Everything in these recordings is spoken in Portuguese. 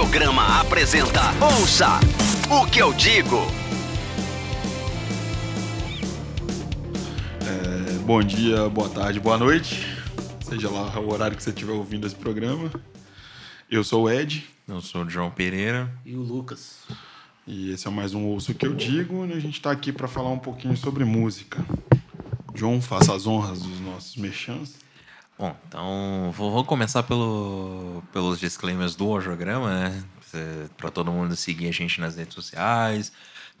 Audiograma apresenta Ouça o que eu digo. É, bom dia, boa tarde, boa noite. Seja lá o horário que você estiver ouvindo esse programa. Eu sou o Ed. Eu sou o João Pereira. E o Lucas. E esse é mais um Ouço que eu digo. E a gente está aqui para falar um pouquinho sobre música. João, faça as honras dos nossos mexãs. Bom, então vou, vou começar pelo, pelos disclaimers do audiograma, né? Para todo mundo seguir a gente nas redes sociais,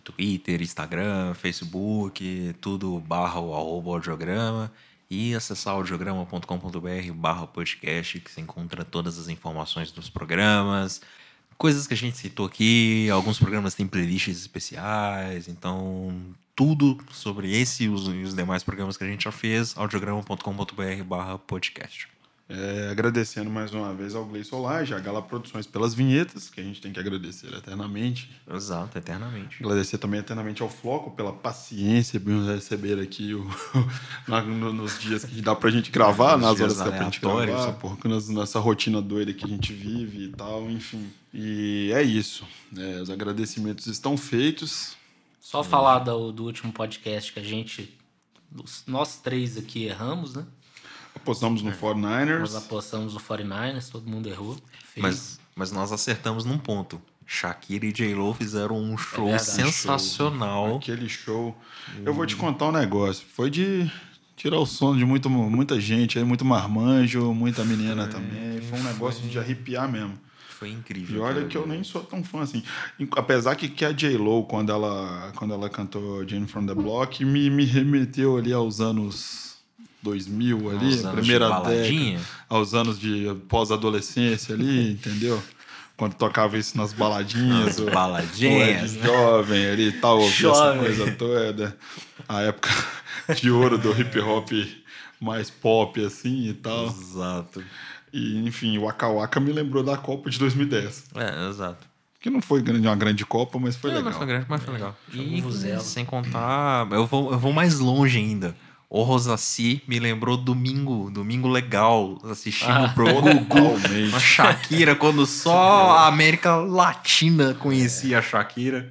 Twitter, Instagram, Facebook, tudo barra o arroba audiograma e acessar audiograma.com.br barra podcast, que você encontra todas as informações dos programas, coisas que a gente citou aqui, alguns programas têm playlists especiais, então tudo sobre esse e os, e os demais programas que a gente já fez, audiograma.com.br barra podcast. É, agradecendo mais uma vez ao Gleison Solage, a Gala Produções pelas vinhetas, que a gente tem que agradecer eternamente. Exato, eternamente. Agradecer também eternamente ao Floco pela paciência de nos receber aqui o, nos dias que dá pra gente gravar, nos nas horas que dá pra gente gravar, porque nessa rotina doida que a gente vive e tal, enfim. E é isso. É, os agradecimentos estão feitos. Só falar do, do último podcast que a gente, nós três aqui erramos, né? Apostamos no 49ers. Nós apostamos no 49ers, todo mundo errou. Mas, mas nós acertamos num ponto. Shakira e J-Lo fizeram um show é verdade, sensacional. Show. Aquele show. Hum. Eu vou te contar um negócio. Foi de tirar o sono de muito, muita gente aí, muito marmanjo, muita menina também. Foi um negócio de arrepiar mesmo. Foi incrível. E olha que eu nem sou tão fã assim. Apesar que, que a J-Lo, quando ela, quando ela cantou Jane from the Block, me, me remeteu ali aos anos 2000 ali, a primeira década, aos anos de pós-adolescência ali, entendeu? Quando tocava isso nas baladinhas, o, baladinhas, o jovem ali e tal, ouvia essa coisa toda. A época de ouro do hip hop mais pop assim e tal. Exato. E enfim, o Waka Waka me lembrou da Copa de 2010. É, exato. Que não foi grande, uma grande Copa, mas foi legal. Não foi grande, mas foi legal. É, e, sem contar, eu vou, eu vou mais longe ainda. O Rosassi me lembrou domingo, domingo legal, assistindo ah, pro Gugu, a Shakira, quando só a América Latina conhecia a Shakira.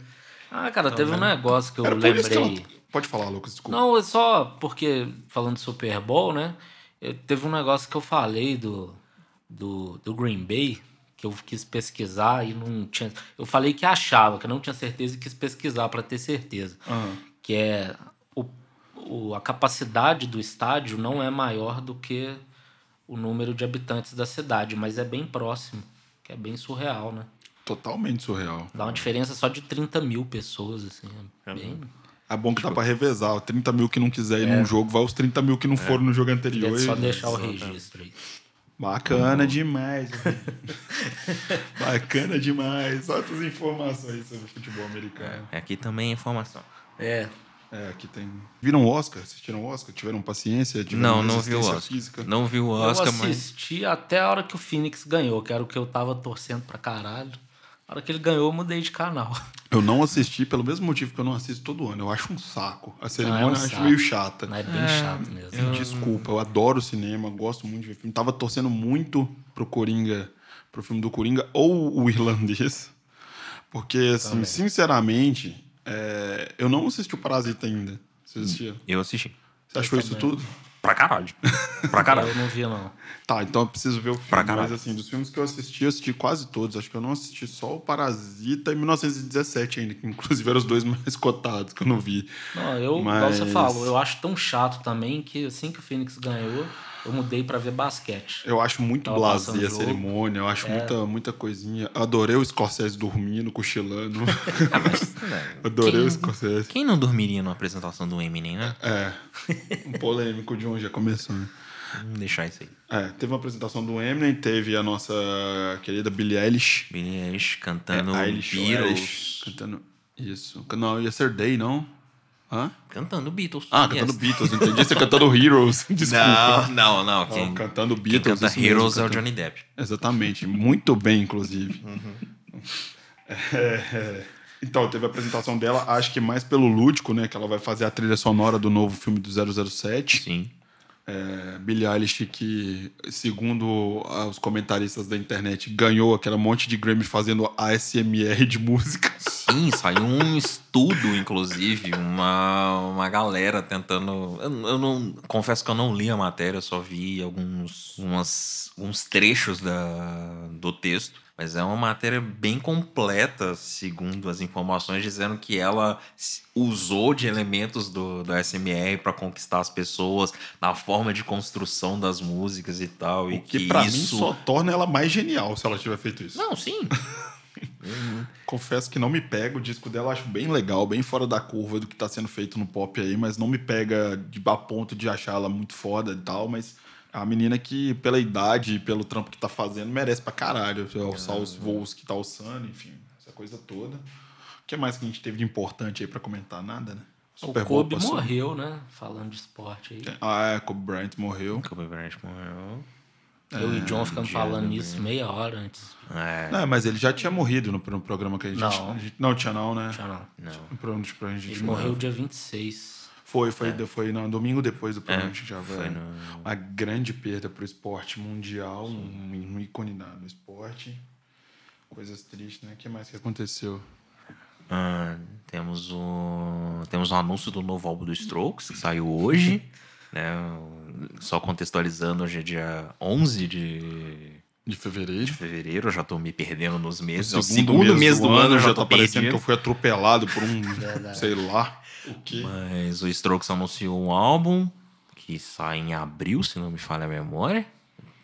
Ah, cara, teve um negócio que eu lembrei. Ela... Pode falar, Lucas, desculpa. Não, é só porque, falando de Super Bowl, né? Eu, teve um negócio que eu falei do, do, do Green Bay, que eu quis pesquisar e não tinha. Eu falei que achava, que não tinha certeza e quis pesquisar para ter certeza. Uhum. Que é o, a capacidade do estádio não é maior do que o número de habitantes da cidade, mas é bem próximo, que é bem surreal, né? Totalmente surreal. Dá uma diferença só de 30 mil pessoas, assim. É, bem... é bom que dá pra revezar. 30 mil que não quiser ir é. num jogo, vai os 30 mil que não é. foram no jogo anterior. É só e... deixar o registro aí. Bacana demais. Bacana demais. Altas informações sobre futebol americano. É, aqui também é informação. É, é, aqui tem. Viram o Oscar? Assistiram o Oscar? Tiveram paciência? Tiveram não, não vi o Oscar. Física? Não vi o Oscar, mas. Eu assisti mas... até a hora que o Phoenix ganhou, que era o que eu tava torcendo pra caralho. A hora que ele ganhou, eu mudei de canal. Eu não assisti pelo mesmo motivo que eu não assisto todo ano. Eu acho um saco. A cerimônia ah, é um eu acho meio chata. Não, é bem é, chato mesmo. Eu... Desculpa, eu adoro cinema, gosto muito de ver filme. Tava torcendo muito pro Coringa, pro filme do Coringa ou o Irlandês. Porque, assim, Também. sinceramente, é, eu não assisti o Parasita ainda. Você assistiu? Eu assisti. Você achou isso tudo? Pra caralho. Pra caralho. eu não vi, não. Tá, então eu preciso ver o filme. Pra caralho. Mas assim, dos filmes que eu assisti, eu assisti quase todos. Acho que eu não assisti só o Parasita em 1917 ainda, que inclusive eram os dois mais cotados que eu não vi. Não, eu, mas... como você falou, eu acho tão chato também que assim que o Phoenix ganhou, eu mudei para ver basquete. Eu acho muito blasé a cerimônia, eu acho é. muita, muita coisinha. Adorei o Scorsese dormindo, cochilando. ah, mas, Adorei quem, o Scorsese. Quem não dormiria numa apresentação do Eminem, né? É. Um polêmico de onde já começou, né? Vamos deixar isso aí. É, teve uma apresentação do Eminem, teve a nossa querida Billie Eilish. Billie Eilish cantando é, Eilish, Beatles. Eilish, cantando... Isso. Não, Yesterday, não? Hã? Cantando Beatles. Ah, cantando. Beatles, entendi. Você cantando Heroes. Desculpa. Não, não, não. Quem, cantando Beatles. Quem canta Heroes mesmo, é o Johnny Depp. Exatamente. Muito bem, inclusive. Uhum. É, é, então, teve a apresentação dela, acho que mais pelo lúdico, né? Que ela vai fazer a trilha sonora do novo filme do 007. Sim. É, Billie Eilish, que, segundo os comentaristas da internet, ganhou aquele monte de Grammy fazendo ASMR de música. Sim, saiu um estudo, inclusive, uma, uma galera tentando. Eu, eu não confesso que eu não li a matéria, só vi alguns umas, uns trechos da, do texto. Mas é uma matéria bem completa, segundo as informações, dizendo que ela usou de elementos do, do SMR para conquistar as pessoas na forma de construção das músicas e tal. O e que, que pra isso... mim só torna ela mais genial se ela tiver feito isso. Não, sim. Confesso que não me pega. O disco dela eu acho bem legal, bem fora da curva do que tá sendo feito no pop aí, mas não me pega de, a ponto de achar ela muito foda e tal, mas é uma menina que, pela idade e pelo trampo que tá fazendo, merece pra caralho. Alçar os voos que tá alçando, enfim, essa coisa toda. O que mais que a gente teve de importante aí pra comentar? Nada, né? Super o Kobe passou. morreu, né? Falando de esporte aí. Ah, é, Kobe Bryant morreu. Kobe Bryant morreu. Eu é, e o John ficamos falando nisso meia hora antes. É. Não, mas ele já tinha morrido no, no programa que a gente... Não. A gente, não, tinha não, né? Tinha não. não. Pra, pra gente ele morreu dia 26. Foi, foi, é. foi no domingo depois do programa. É, já foi no... uma grande perda para o esporte mundial, um, um ícone no esporte. Coisas tristes, né? O que mais que aconteceu? Ah, temos o temos um anúncio do novo álbum do Strokes que saiu hoje, né? Só contextualizando, hoje é dia 11 de de fevereiro. De fevereiro, eu já tô me perdendo nos meses. O segundo, segundo mês, mês do, do ano, ano eu já tô parecendo que eu fui atropelado por um, sei lá. O quê? Mas o Strokes anunciou um álbum que sai em abril, se não me falha a memória.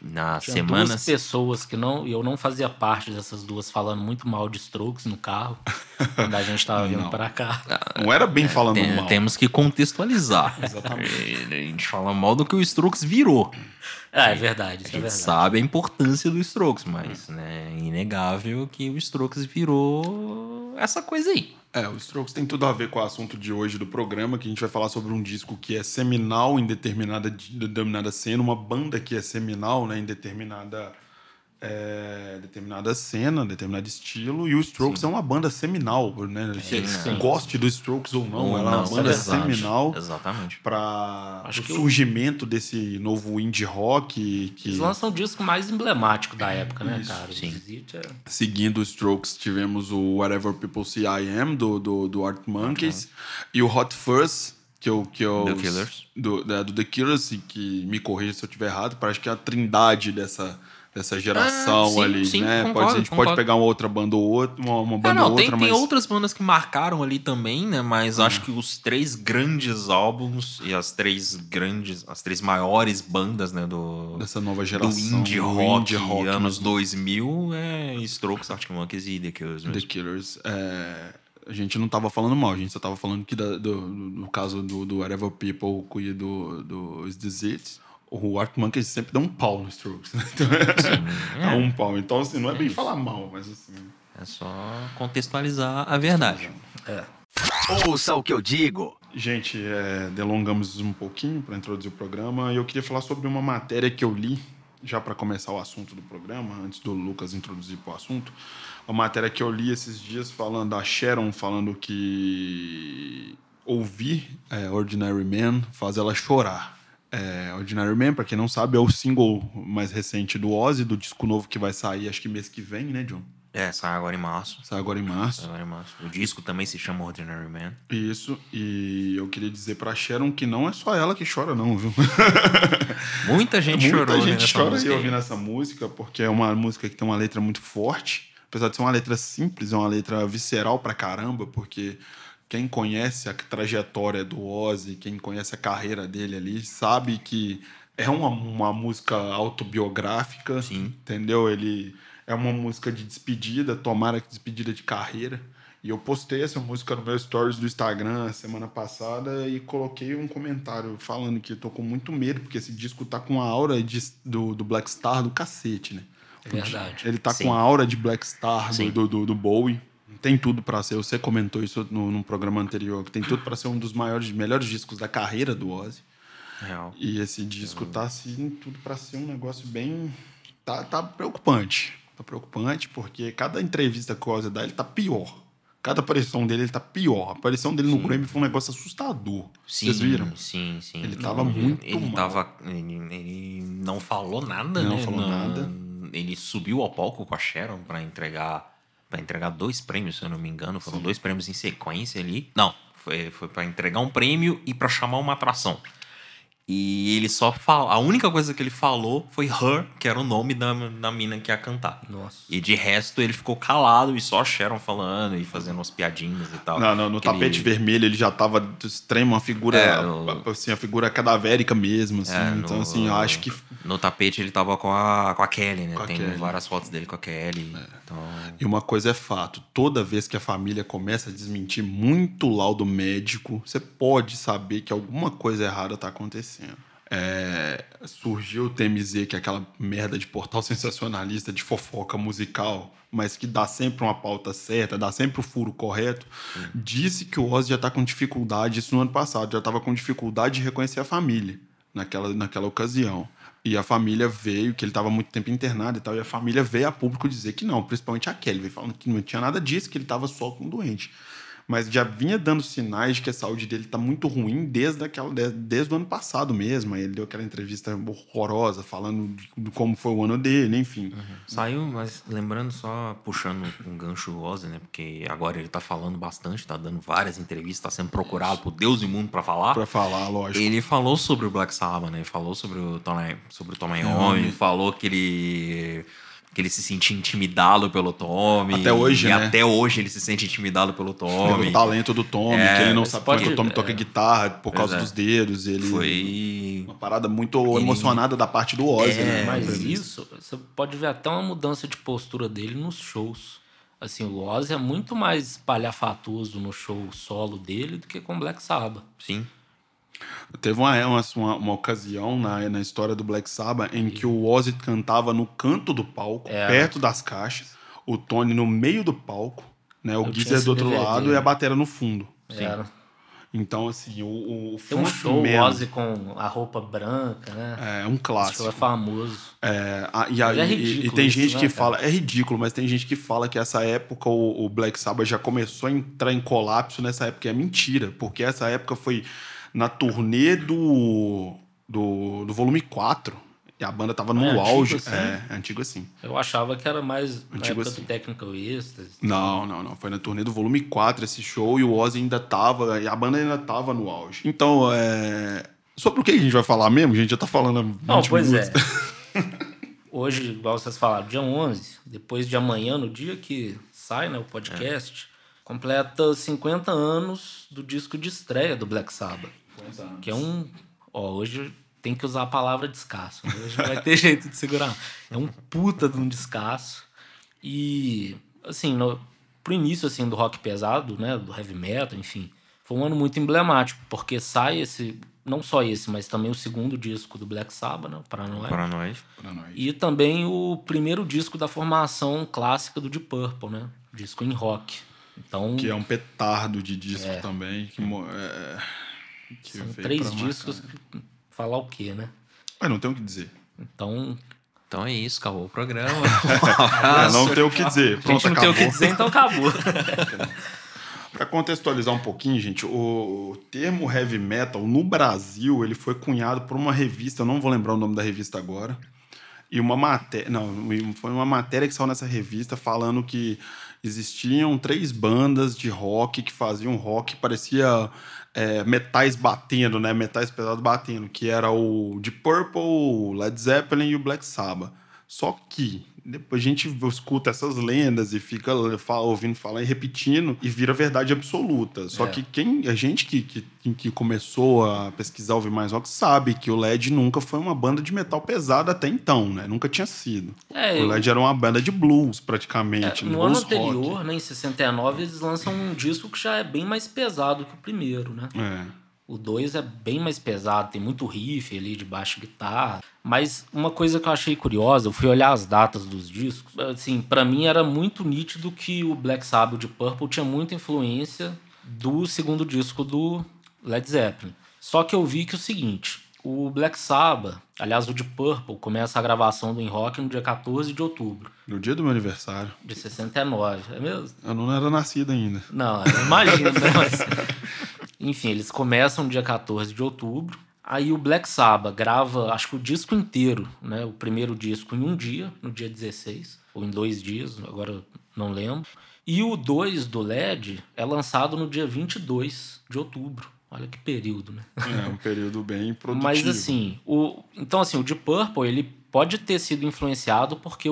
Na Tinha semana. duas pessoas que não. Eu não fazia parte dessas duas falando muito mal de Strokes no carro. quando a gente tava vindo para cá. Não era bem falando Tem, mal. Temos que contextualizar. Exatamente. A gente fala mal do que o Strokes virou. É, é verdade. a gente é verdade. sabe a importância do Strokes, mas né, é inegável que o Strokes virou essa coisa aí. É, o Strokes tem tudo a ver com o assunto de hoje do programa, que a gente vai falar sobre um disco que é seminal em determinada, determinada cena, uma banda que é seminal né, em determinada é, determinada cena, determinado estilo, e o Strokes sim. é uma banda seminal, né? Sim, sim. Goste do Strokes ou não, ou ela não, é uma banda seminal Exatamente. para o surgimento eu... desse novo indie rock. Que... Eles lançam o disco mais emblemático da época, né, Isso. cara? Sim. É... Seguindo o Strokes, tivemos o Whatever People See I Am, do, do, do Art Monkeys, e o Hot Fuzz, que eu, que eu, The Killers. Do, é, do The Killers, que me corrija se eu estiver errado, parece que é a trindade dessa dessa geração ah, sim, ali, sim, né? Concordo, pode, a gente concordo. pode pegar uma outra banda ou outra, uma, uma banda ah, não, ou outra, tem, mas... tem outras bandas que marcaram ali também, né? Mas acho que os três grandes álbuns e as três grandes, as três maiores bandas, né? Do, Dessa nova geração. Do indie rock, indie rock anos 2000, é Strokes, Arctic Monkeys e The Killers mesmo. The Killers, é... A gente não tava falando mal, a gente só tava falando que da, do, no caso do, do Whatever People e do, do Is This It, o Art Monkeys sempre dá um pau no Strokes, né? Então, é, é. um pau. Então, assim, não é, é bem isso. falar mal, mas assim... É só contextualizar a verdade. É. Ouça o que eu digo. Gente, é, delongamos um pouquinho para introduzir o programa e eu queria falar sobre uma matéria que eu li, já para começar o assunto do programa, antes do Lucas introduzir para o assunto. Uma matéria que eu li esses dias falando, da Sharon falando que ouvir é, Ordinary Man faz ela chorar. É, Ordinary Man, pra quem não sabe, é o single mais recente do Ozzy, do disco novo que vai sair, acho que mês que vem, né, John? É, sai agora em março. Sai agora em março. Sai agora em março. O disco também se chama Ordinary Man. Isso, e eu queria dizer pra Sharon que não é só ela que chora, não, viu? Muita gente Muita chorou. Muita gente chora aí ouvindo essa música, porque é uma música que tem uma letra muito forte. Apesar de ser uma letra simples, é uma letra visceral pra caramba, porque quem conhece a trajetória do Ozzy, quem conhece a carreira dele ali, sabe que é uma, uma música autobiográfica, Sim. entendeu? Ele é uma música de despedida, tomara que despedida de carreira. E eu postei essa música no meu stories do Instagram semana passada e coloquei um comentário falando que eu tô com muito medo, porque esse disco tá com a aura de, do, do Black Star do cacete, né? É verdade. Ele tá Sim. com a aura de Black Star do, do, do Bowie tem tudo para ser. Você comentou isso no, no programa anterior, que tem tudo para ser um dos maiores, melhores discos da carreira do Ozzy. Real. E esse disco tá assim, tudo para ser um negócio bem. Tá, tá preocupante. Tá preocupante porque cada entrevista que o Ozzy dá, ele tá pior. Cada aparição dele, ele tá pior. A aparição dele no Grammy foi um negócio assustador. Sim, Vocês viram? Sim, sim. Ele tava muito ele mal. Tava, ele, ele não falou nada, Não né? falou nada. Ele subiu ao palco com a Sharon pra entregar para entregar dois prêmios, se eu não me engano, foram dois prêmios em sequência ali. Não, foi foi para entregar um prêmio e pra chamar uma atração. E ele só fala, a única coisa que ele falou foi Her, que era o nome da, da mina que ia cantar. Nossa. E de resto ele ficou calado e só a Sharon falando e fazendo umas piadinhas e tal. Não, não, no tapete vermelho ele já tava do extremo, uma figura, É, no- assim, a figura cadavérica mesmo, assim. É, então, no- assim, eu acho que... No tapete ele tava com a, com a Kelly, né? Com a Tem Kelly. É. várias fotos dele com a Kelly. Então, E uma coisa é fato, toda vez que a família começa a desmentir muito o laudo médico, você pode saber que alguma coisa errada tá acontecendo. É, surgiu o TMZ, que é aquela merda de portal sensacionalista de fofoca musical, mas que dá sempre uma pauta certa, dá sempre o furo correto. Disse que o Ozzy já tá com dificuldade, isso no ano passado, já tava com dificuldade de reconhecer a família naquela, naquela ocasião. E a família veio, que ele estava muito tempo internado e tal, e a família veio a público dizer que não, principalmente a Kelly, veio falando que não tinha nada disso, que ele estava só com doente. Mas já vinha dando sinais de que a saúde dele está muito ruim desde, aquela, desde, desde o ano passado mesmo. Aí ele deu aquela entrevista horrorosa, falando de, como foi o ano dele, enfim. saiu, mas lembrando só, puxando um gancho Ozzy, né? Porque agora ele tá falando bastante, tá dando várias entrevistas, tá sendo procurado por Deus e mundo pra falar. Pra falar, lógico. Ele falou sobre o Black Sabbath, né? Ele falou sobre o Tom, sobre o Tom É, Iommi, falou que ele que ele se sentia intimidado pelo Tommy. Até hoje, e né? até hoje ele se sente intimidado pelo Tommy. Pelo talento do Tommy, É, que ele não sabe pode- como é que o Tommy toca é. guitarra por causa é. dos dedos. Ele Foi Uma parada muito emocionada da parte do Ozzy, É, né? Mas isso, você pode ver até uma mudança de postura dele nos shows. Assim, o Ozzy é muito mais espalhafatoso no show solo dele do que com Black Sabbath. sim. Teve uma, uma, uma, ocasião na, na história do Black Sabbath em que o Ozzy cantava no canto do palco, É. perto das caixas, o Tony no meio do palco, né? O Geezer esse do outro DVD. lado e a batera no fundo. Era. Então, assim, o, o Tem um show, o frontman Ozzy com a roupa branca, né? é um Esse clássico. show é famoso. É, a- e, Mas é e- ridículo e tem isso, gente né, que cara? fala, é ridículo, mas tem gente que fala que essa época o, o Black Sabbath já começou a entrar em colapso nessa época. E é mentira, porque essa época foi na turnê do, do, do volume 4. E a banda tava no É auge. assim? É, é antigo assim. Eu achava que era mais na Antigo época assim. do Technical Ecstasy. Não, não, não. Foi na turnê do volume 4 esse show e o Ozzy ainda tava, e a banda ainda tava no auge. Então, é. Sobre o que a gente vai falar mesmo? A gente já tá falando há 20 Não, pois minutos. é. Hoje, igual vocês falaram, dia 11, depois de amanhã, no dia que sai né, o podcast, completa 50 anos do disco de estreia do Black Sabbath. Que é um. Ó, hoje tem que usar a palavra descasso. né? Hoje não vai ter jeito de segurar. É um puta de um descasso. E, assim, no, pro início assim, do rock pesado, né? Do heavy metal, enfim, foi um ano muito emblemático, porque sai esse. Não só esse, mas também o segundo disco do Black Sabbath, né? Para nós. Pra nós. E também o primeiro disco da formação clássica do Deep Purple, né? Disco em rock. Então, Que é um petardo de disco É. também. Que, mo- é, que são três discos. que- Falar o quê, né? Mas não tem o que dizer. Então, Então é isso, acabou o programa. É, não tem o que dizer. a gente Pronto, não tem o que acabou. dizer, então acabou. Para contextualizar um pouquinho, gente, o, termo heavy metal no Brasil ele foi cunhado por uma revista, eu não vou lembrar o nome da revista agora, e uma matéria, não, foi uma matéria que saiu nessa revista falando que existiam três bandas de rock que faziam rock que parecia é, metais batendo, né, metais pesados batendo, que era o Deep Purple, o Led Zeppelin e o Black Sabbath. Só que depois a gente escuta essas lendas e fica fa- ouvindo falar e repetindo e vira verdade absoluta. Só É. que quem a gente que, que, que começou a pesquisar ouvir mais rock sabe que o LED nunca foi uma banda de metal pesado até então, né? Nunca tinha sido. É, o eu- LED era uma banda de blues praticamente, É, no blues ano rock. anterior, né, em 69, eles lançam um disco que já é bem mais pesado que o primeiro, né? É. O 2 é bem mais pesado, tem muito riff ali de baixo guitarra. Mas uma coisa que eu achei curiosa, eu fui olhar as datas dos discos, assim, para mim era muito nítido que o Black Sabbath de Purple tinha muita influência do segundo disco do Led Zeppelin. Só que eu vi que o seguinte, o Black Sabbath, aliás, o de Purple, começa a gravação do In Rock no dia 14 de outubro. No dia do meu aniversário. De 69, é mesmo? Eu não era nascido ainda. Não, eu imagino, né? Mas... Enfim, eles começam no dia 14 de outubro. Aí o Black Sabbath grava, acho que o disco inteiro, né? O primeiro disco em um dia, no dia 16, ou em dois dias, agora não lembro. E o 2 do LED é lançado no dia 22 de outubro. Olha que período, né? É, um período bem produtivo. Mas assim, o, então assim, o Deep Purple, ele pode ter sido influenciado porque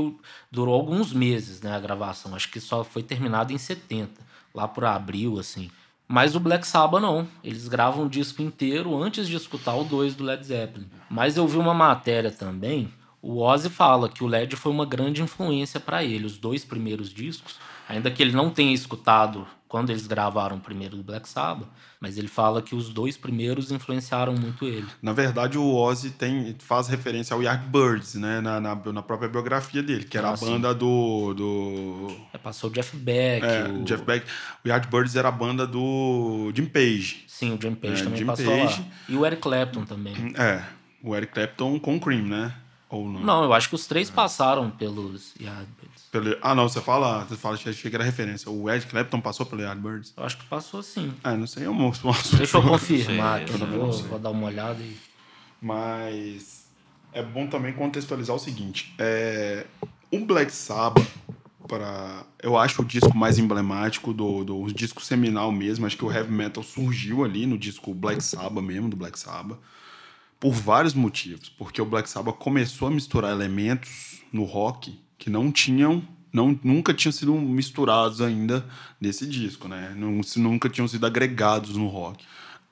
durou alguns meses, né, a gravação. Acho que só foi terminado em 70, lá por abril, assim. Mas o Black Sabbath não. Eles gravam o disco inteiro antes de escutar o 2 do Led Zeppelin. Mas eu vi uma matéria também, o Ozzy fala que o Led foi uma grande influência para ele, os dois primeiros discos, ainda que ele não tenha escutado quando eles gravaram o primeiro do Black Sabbath, mas ele fala que os dois primeiros influenciaram muito ele. Na verdade, o Ozzy tem, faz referência ao Yardbirds, né? Na, na, na própria biografia dele, que era ah, a banda do. do... É, passou o Jeff Beck. É, o... Jeff Beck. O Yardbirds era a banda do Jim Page. Sim, o Jim Page é, também Jim passou Page. lá. E o Eric Clapton também. É, o Eric Clapton com o Cream, né? Ou não? Não, eu acho que os três passaram pelos Yardbirds. Pelo... Ah, não, você fala, você fala, achei que era referência. O Ed Clapton passou pelo Yardbirds? Eu acho que passou sim. Ah, não sei, eu mostro. Deixa eu confirmar aqui, vou, vou dar uma olhada. Mas é bom também contextualizar o seguinte, é... o Black Sabbath, para eu acho o disco mais emblemático do, do disco seminal mesmo, acho que o heavy metal surgiu ali no disco Black Sabbath mesmo, do Black Sabbath por vários motivos. Porque o Black Sabbath começou a misturar elementos no rock que não tinham, não, nunca tinham sido misturados ainda nesse disco, né? Nunca tinham sido agregados no rock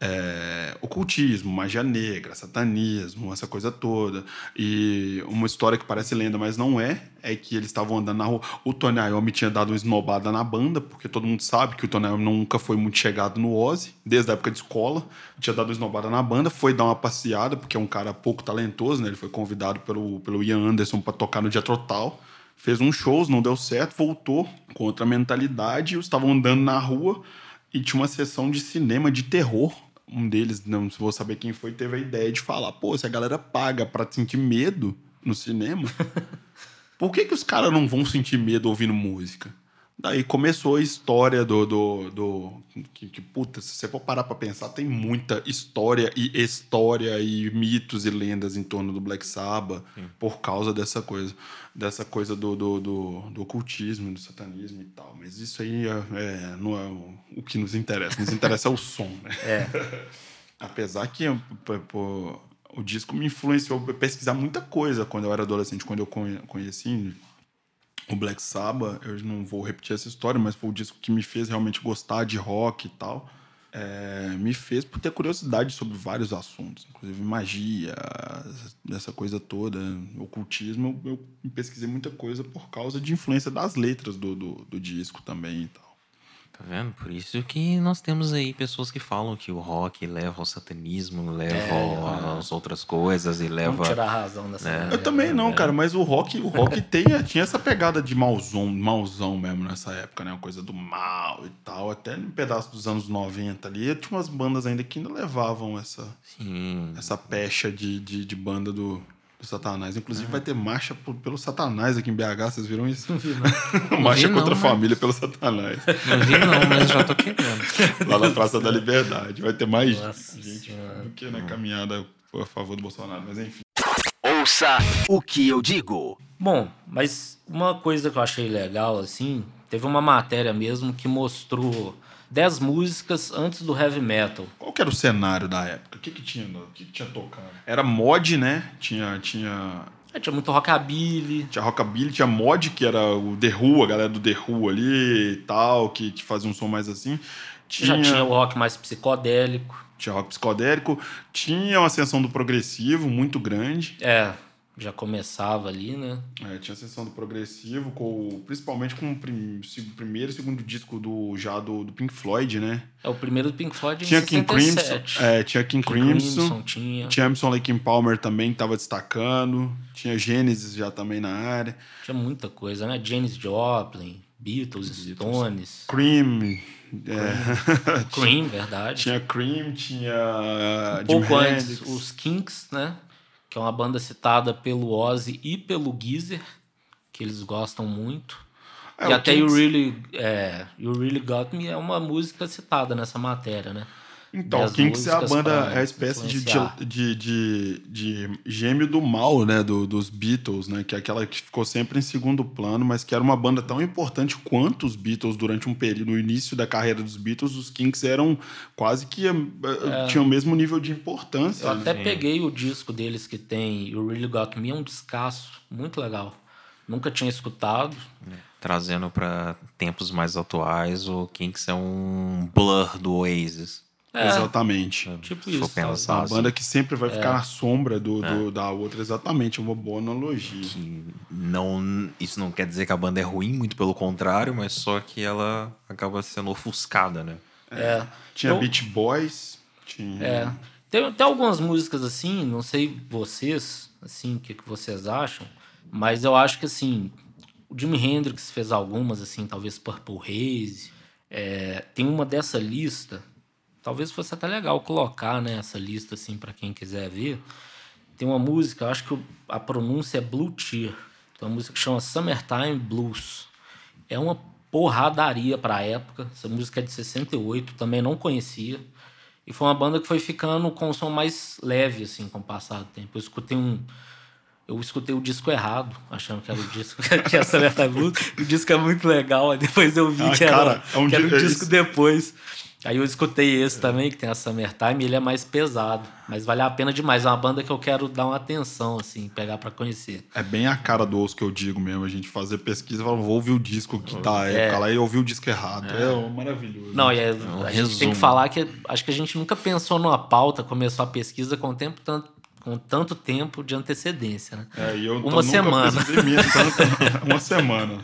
é, ocultismo, magia negra, satanismo, essa coisa toda. E uma história que parece lenda, mas não é, é que eles estavam andando na rua. O Tony Iommi tinha dado uma esnobada na banda, porque todo mundo sabe que o Tony Iommi nunca foi muito chegado no Ozzy, desde a época de escola. Tinha dado uma esnobada na banda, foi dar uma passeada, porque é um cara pouco talentoso, né? Ele foi convidado pelo, pelo Ian Anderson para tocar no Dia Total. Fez uns shows, não deu certo, voltou com outra mentalidade. Estavam andando na rua e tinha uma sessão de cinema de terror um deles, não vou saber quem foi, teve a ideia de falar: pô, se a galera paga pra sentir medo no cinema, por que, que os caras não vão sentir medo ouvindo música? Daí começou a história do. do, do que, que, puta, se você for parar pra pensar, tem muita história e história e mitos e lendas em torno do Black Sabbath Sim. por causa dessa coisa. Dessa coisa do, do, do, do, ocultismo, do satanismo e tal. Mas isso aí é, é não é o, o, que nos interessa. Nos interessa é o som, né? É. Apesar que pô, o disco me influenciou a pesquisar muita coisa quando eu era adolescente, quando eu conheci o Black Sabbath, eu não vou repetir essa história, mas foi o disco que me fez realmente gostar de rock e tal. É, me fez por ter curiosidade sobre vários assuntos, inclusive magia, essa coisa toda, ocultismo. Eu, eu pesquisei muita coisa por causa de influência das letras do, do, do disco também e tal. Tá vendo? Por isso que nós temos aí pessoas que falam que o rock leva ao satanismo, leva é, às outras coisas e leva. Vamos tirar a razão dessa. Né? Eu também não, é. cara, mas o rock, o rock tem, tinha essa pegada de mauzão, mauzão mesmo nessa época, né? Uma coisa do mal e tal. Até no pedaço dos anos 90 ali, tinha umas bandas ainda que ainda levavam essa, Sim. essa pecha de, de, de banda do, do Satanás. Inclusive vai ter marcha por, pelo Satanás aqui em BH, vocês viram isso? Não vi, não. marcha vi, contra não, a família pelo Satanás. Não vi não, mas já tô querendo. Lá na Praça da Liberdade. Vai ter mais Nossa gente senhora. do que na caminhada a favor do Bolsonaro, mas enfim. Ouça o que eu digo. Bom, mas uma coisa que eu achei legal, assim, teve uma matéria mesmo que mostrou 10 músicas antes do heavy metal. Qual que era o cenário da época? O que, que tinha, o que, que tinha tocando? Era mod, né? Tinha. tinha... É, tinha muito rockabilly. Tinha rockabilly, tinha mod, que era o The Who, a galera do The Who ali e tal, que, que fazia um som mais assim. Tinha... Já tinha o rock mais psicodélico. Tinha rock psicodélico. Tinha uma ascensão do progressivo muito grande. É já começava ali, né? É, tinha a sessão do progressivo, com, principalmente com o prim, primeiro e segundo disco do, já do, do, Pink Floyd, né? É, o primeiro do Pink Floyd tinha King Crimson, é, tinha King, King Crimson, Crimson, tinha. tinha Emerson Lake Palmer também que estava destacando, tinha Genesis já também na área. Tinha muita coisa, né? Janis Joplin, Beatles, Beatles. Stones. Cream. É. Cream, verdade. Tinha Cream, tinha. Um pouco antes, os Kinks, né? Que é uma banda citada pelo Ozzy e pelo Geezer, que eles gostam muito. É, e até Kinks... you, really, é, you Really Got Me é uma música citada nessa matéria, né? Então, Kinks é a banda, é a espécie de, de, de, de, gêmeo do mal, né? Do, dos Beatles, né? Que é aquela que ficou sempre em segundo plano, mas que era uma banda tão importante quanto os Beatles durante um período, no início da carreira dos Beatles, os Kinks eram quase que eh, é. tinham o mesmo nível de importância. Eu até peguei o disco deles que tem You Really Got Me, é um descasso, muito legal. Nunca tinha escutado. É. Trazendo para tempos mais atuais, o Kinks é um blur do Oasis. É, exatamente. Tipo isso. Pensar, uma banda que sempre vai ficar é. na sombra do, do é. da outra, exatamente. Uma boa analogia. Que não, isso não quer dizer que a banda é ruim, muito pelo contrário, mas só que ela acaba sendo ofuscada, né? É. Tinha Eu, Beach Boys. Tinha... É. Tem, tem algumas músicas assim, não sei vocês, assim, o que, que vocês acham, mas eu acho que assim, o Jimi Hendrix fez algumas, assim, talvez Purple Haze. É, tem uma dessa lista Talvez fosse até legal colocar né, essa lista assim para quem quiser ver. Tem uma música, acho que a pronúncia é Blue Tear. Tem uma música que chama Summertime Blues. É uma porradaria para a época. Essa música é de 68, também não conhecia. E foi uma banda que foi ficando com um som mais leve assim com o passar do tempo. Eu escutei um eu escutei o disco errado, achando que era o disco que era Summertime Blues. o disco é muito legal, aí depois eu vi ah, que, cara, era, é um, que era um disco depois. Aí eu escutei esse também, que tem a Summertime, e ele é mais pesado. Mas vale a pena demais. É uma banda que eu quero dar uma atenção, assim, pegar para conhecer. É bem a cara do osso que eu digo mesmo. A gente fazer pesquisa e falar, vou ouvir o disco que tá é. lá e ouvir o disco errado. É, é maravilhoso. Não, e é, um a resumo. gente tem que falar que acho que a gente nunca pensou numa pauta, começou a pesquisa com tempo tanto com tanto tempo de antecedência, né? É, e eu uma semana. Mesmo, uma semana.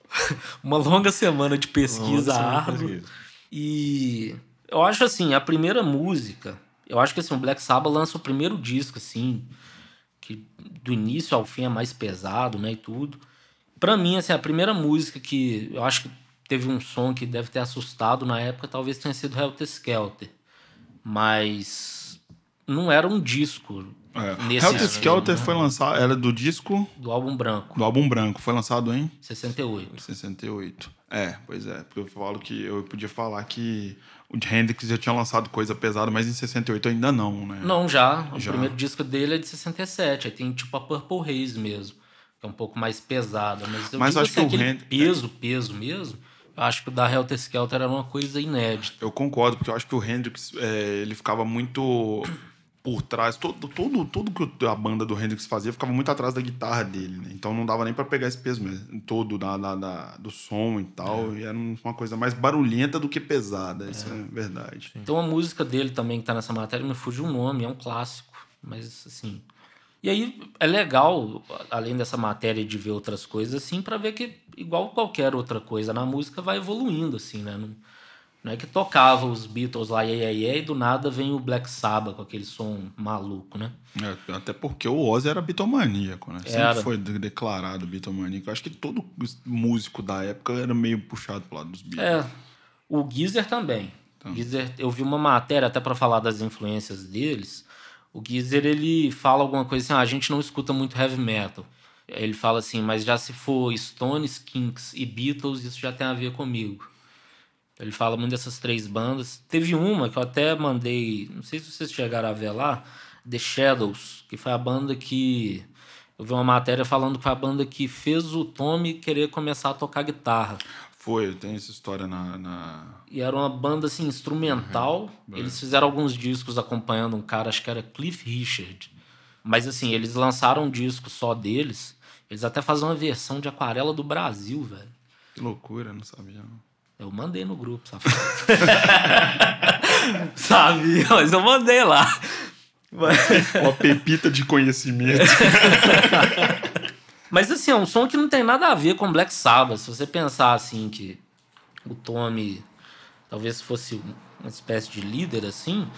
uma longa semana de pesquisa árdua. E eu acho assim, a primeira música, eu acho que assim, o Black Sabbath lança o primeiro disco, assim, que do início ao fim é mais pesado, né, e tudo. Para mim, assim, a primeira música que eu acho que teve um som que deve ter assustado na época, talvez tenha sido Helter Skelter. Mas não era um disco. É. Nesse Helter Skelter né? foi lançado, era do disco... Do álbum branco. Do álbum branco. Foi lançado em... 68. 68. É, pois é. Porque eu falo que eu podia falar que o Hendrix já tinha lançado coisa pesada, mas em 68 ainda não, né? Não, já. O já. primeiro disco dele é de 67. Aí tem tipo a Purple Haze mesmo, que é um pouco mais pesada. Mas eu mas acho assim, que o Hendrix. Peso, peso mesmo. Eu acho que o da Helter Skelter era uma coisa inédita. Eu concordo, porque eu acho que o Hendrix é, ele ficava muito por trás, todo, todo, tudo que a banda do Hendrix fazia ficava muito atrás da guitarra dele, né? Então não dava nem para pegar esse peso mesmo, todo da, da, da, do som e tal. É. E era uma coisa mais barulhenta do que pesada, é. isso é verdade. Então a música dele também que tá nessa matéria me fugiu o nome, é um clássico, mas assim. E aí é legal, além dessa matéria, de ver outras coisas assim, para ver que, igual qualquer outra coisa na música, vai evoluindo, assim, né? Não, não é que tocava os Beatles lá, e, e, e do nada vem o Black Sabbath com aquele som maluco, né? É, até porque o Ozzy era bitomaníaco, né? Era. Sempre foi declarado bitomaníaco. Acho que todo músico da época era meio puxado pro lado dos Beatles. É. O Geezer também. Então. Geezer, eu vi uma matéria até para falar das influências deles. O Geezer, ele fala alguma coisa assim, ah, a gente não escuta muito heavy metal. Ele fala assim, mas já se for Stones, Kinks e Beatles, isso já tem a ver comigo. Ele fala muito dessas três bandas. Teve uma que eu até mandei, não sei se vocês chegaram a ver lá, The Shadows, que foi a banda que. Eu vi uma matéria falando que foi a banda que fez o Tommy querer começar a tocar guitarra. Foi, tem essa história na. na... E era uma banda assim, instrumental. Uhum. Eles fizeram alguns discos acompanhando um cara, acho que era Cliff Richard. Mas assim, eles lançaram um disco só deles. Eles até fazem uma versão de aquarela do Brasil, velho. Que loucura, não sabia. Não. Eu mandei no grupo, safado. Sabia, mas eu mandei lá. Uma pepita de conhecimento. mas assim, é um som que não tem nada a ver com Black Sabbath. Se você pensar assim que o Tommy talvez fosse uma espécie de líder assim,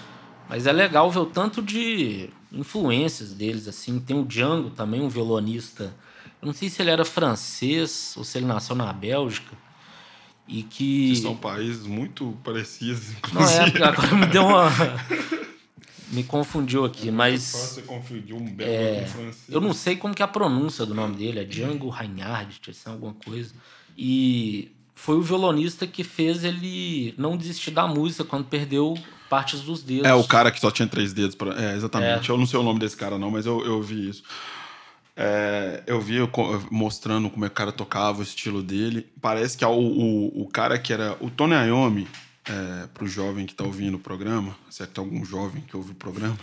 mas é legal ver o tanto de influências deles assim. Tem o Django também, um violonista. Eu não sei se ele era francês ou se ele nasceu na Bélgica E que. São países muito parecidos, inclusive. Não, é, agora me deu uma. me confundiu aqui, é mas. Você confundiu um belo é, francês. Eu não sei como que é a pronúncia do nome dele, é Django Reinhardt, alguma coisa. E foi o violonista que fez ele não desistir da música quando perdeu partes dos dedos. É, o cara que só tinha três dedos. Pra... É, exatamente. É. Eu não sei o nome desse cara, não, mas eu, eu vi isso. É, eu vi mostrando como é que o cara tocava, o estilo dele. Parece que o, o, o cara que era. O Tony Iommi, é, pro jovem que tá ouvindo o programa, se é que tem algum jovem que ouve o programa,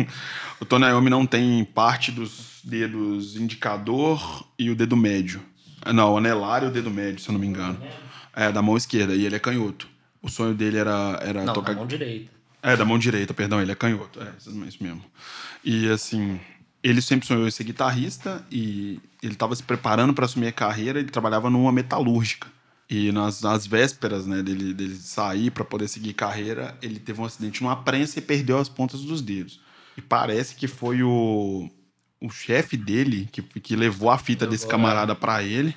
o Tony Iommi não tem parte dos dedos indicador e o dedo médio. Não, o anelar e o dedo médio, se eu não me engano. É, da mão esquerda, e ele é canhoto. O sonho dele era, era não, tocar. Da mão direita. É, da mão direita, perdão, ele é canhoto. É, isso mesmo. E assim, ele sempre sonhou em ser guitarrista e ele estava se preparando para assumir a carreira. Ele trabalhava numa metalúrgica. E nas, nas vésperas né, dele, dele sair para poder seguir carreira, ele teve um acidente numa prensa e perdeu as pontas dos dedos. E parece que foi o, o chefe dele que, que levou a fita desse camarada para ele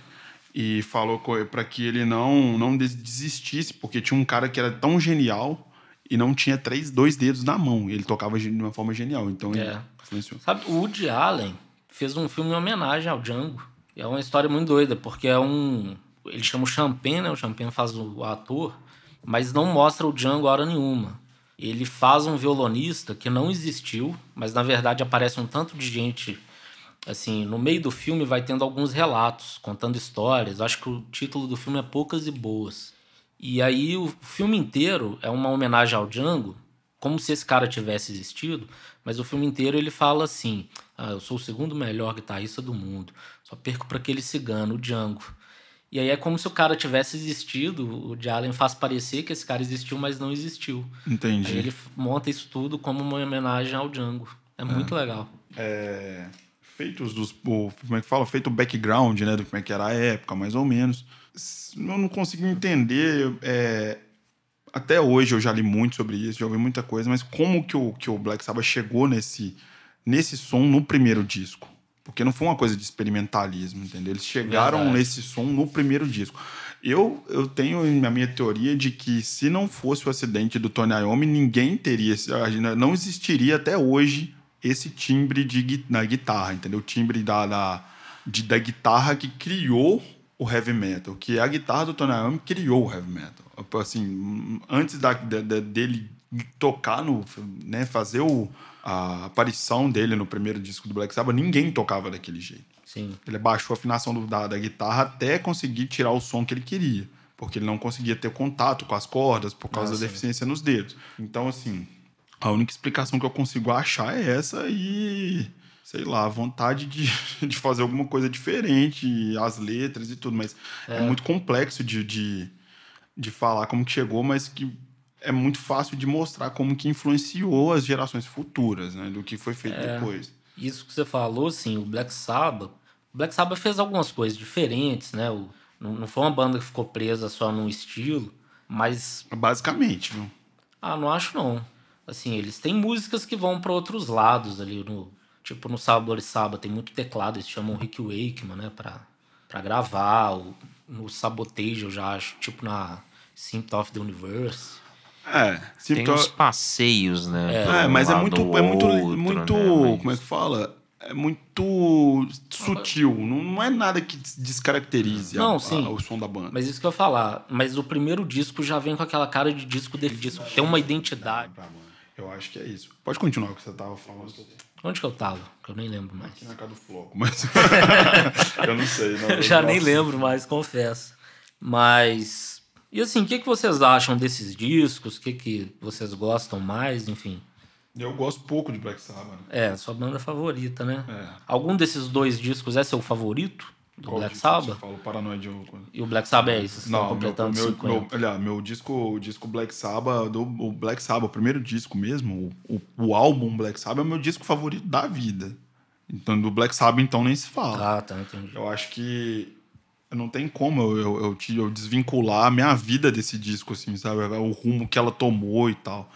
e falou para que ele não não desistisse, porque tinha um cara que era tão genial e não tinha três, dois dedos na mão. Ele tocava de uma forma genial, então é. ele influenciou. Sabe, o Woody Allen fez um filme em homenagem ao Django. É uma história muito doida, porque é um... Ele chama o Champagne, né? O Champagne faz o ator, mas não mostra o Django hora nenhuma. Ele faz um violonista que não existiu, mas na verdade aparece um tanto de gente. Assim, no meio do filme vai tendo alguns relatos, contando histórias. Acho que o título do filme é Poucas e Boas. E aí o filme inteiro é uma homenagem ao Django, como se esse cara tivesse existido, mas o filme inteiro ele fala assim: ah, eu sou o segundo melhor guitarrista do mundo, só perco para aquele cigano, o Django. E aí é como se o cara tivesse existido, o de Allen faz parecer que esse cara existiu, mas não existiu. Entendi. Aí ele monta isso tudo como uma homenagem ao Django. É, é. muito legal. É, feitos dos. O, como é que fala? Feito o background, né? Do como é que era a época, mais ou menos. Eu não consigo entender. É, até hoje eu já li muito sobre isso, já ouvi muita coisa, mas como que o, que o Black Sabbath chegou nesse, nesse som no primeiro disco? Porque não foi uma coisa de experimentalismo, entendeu? Eles chegaram Verdade. nesse som no primeiro disco. Eu, eu tenho a minha teoria de que se não fosse o acidente do Tony Iommi, ninguém teria, não existiria até hoje esse timbre de, na guitarra, entendeu? O timbre da, da, de, da guitarra que criou o heavy metal, que a guitarra do Tony Iommi criou o heavy metal. Assim, antes da, da, dele tocar no, né, fazer o, a aparição dele no primeiro disco do Black Sabbath, ninguém tocava daquele jeito. Sim. Ele baixou a afinação do, da, da guitarra até conseguir tirar o som que ele queria, porque ele não conseguia ter contato com as cordas por causa ah, da deficiência nos dedos. Então, assim, a única explicação que eu consigo achar é essa e sei lá, a vontade de, de fazer alguma coisa diferente, as letras e tudo, mas é, é muito complexo de, de, de falar como que chegou, mas que é muito fácil de mostrar como que influenciou as gerações futuras, né? Do que foi feito é, depois. Isso que você falou, sim, o Black Sabbath. O Black Sabbath fez algumas coisas diferentes, né? O, não, não foi uma banda que ficou presa só num estilo, mas. Basicamente, viu? Ah, não acho não. Assim, eles têm músicas que vão para outros lados ali. No, tipo, no Sábado Saba tem muito teclado, eles chamam Rick Wakeman, né? Pra, pra gravar. O, no Sabotage, eu já acho. Tipo na Symptom of the Universe. É, tem uns passeios, né? É, é mas é muito, é muito, outro, muito, né? mas... como é que fala? É muito sutil, não, não é nada que descaracterize não, a, sim. A, o som da banda. Mas isso que eu ia falar, mas o primeiro disco já vem com aquela cara de disco dele, disco, tem uma identidade. Eu acho que é isso. Pode continuar o que você tava falando. Onde que eu tava? Que eu nem lembro mais. Aqui na casa do Floco, mas eu não sei. Não, já nem lembro mais, confesso. Mas e assim, o que, que vocês acham desses discos? O que, que vocês gostam mais, enfim? Eu gosto pouco de Black Sabbath. É, sua banda favorita, né? É. Algum desses dois discos é seu favorito? Do Qual Black Sabbath? Fala, Paranoid. E o Black Sabbath é isso? Não, completando meu, meu, meu, olha, meu disco, o disco Black Sabbath, do, o Black Sabbath, o primeiro disco mesmo, o, o, o álbum Black Sabbath é o meu disco favorito da vida. Então, do Black Sabbath, então, nem se fala. Ah, tá, entendi. Eu acho que não tem como eu, eu, eu, eu, desvincular a minha vida desse disco, assim, sabe? O rumo que ela tomou e tal.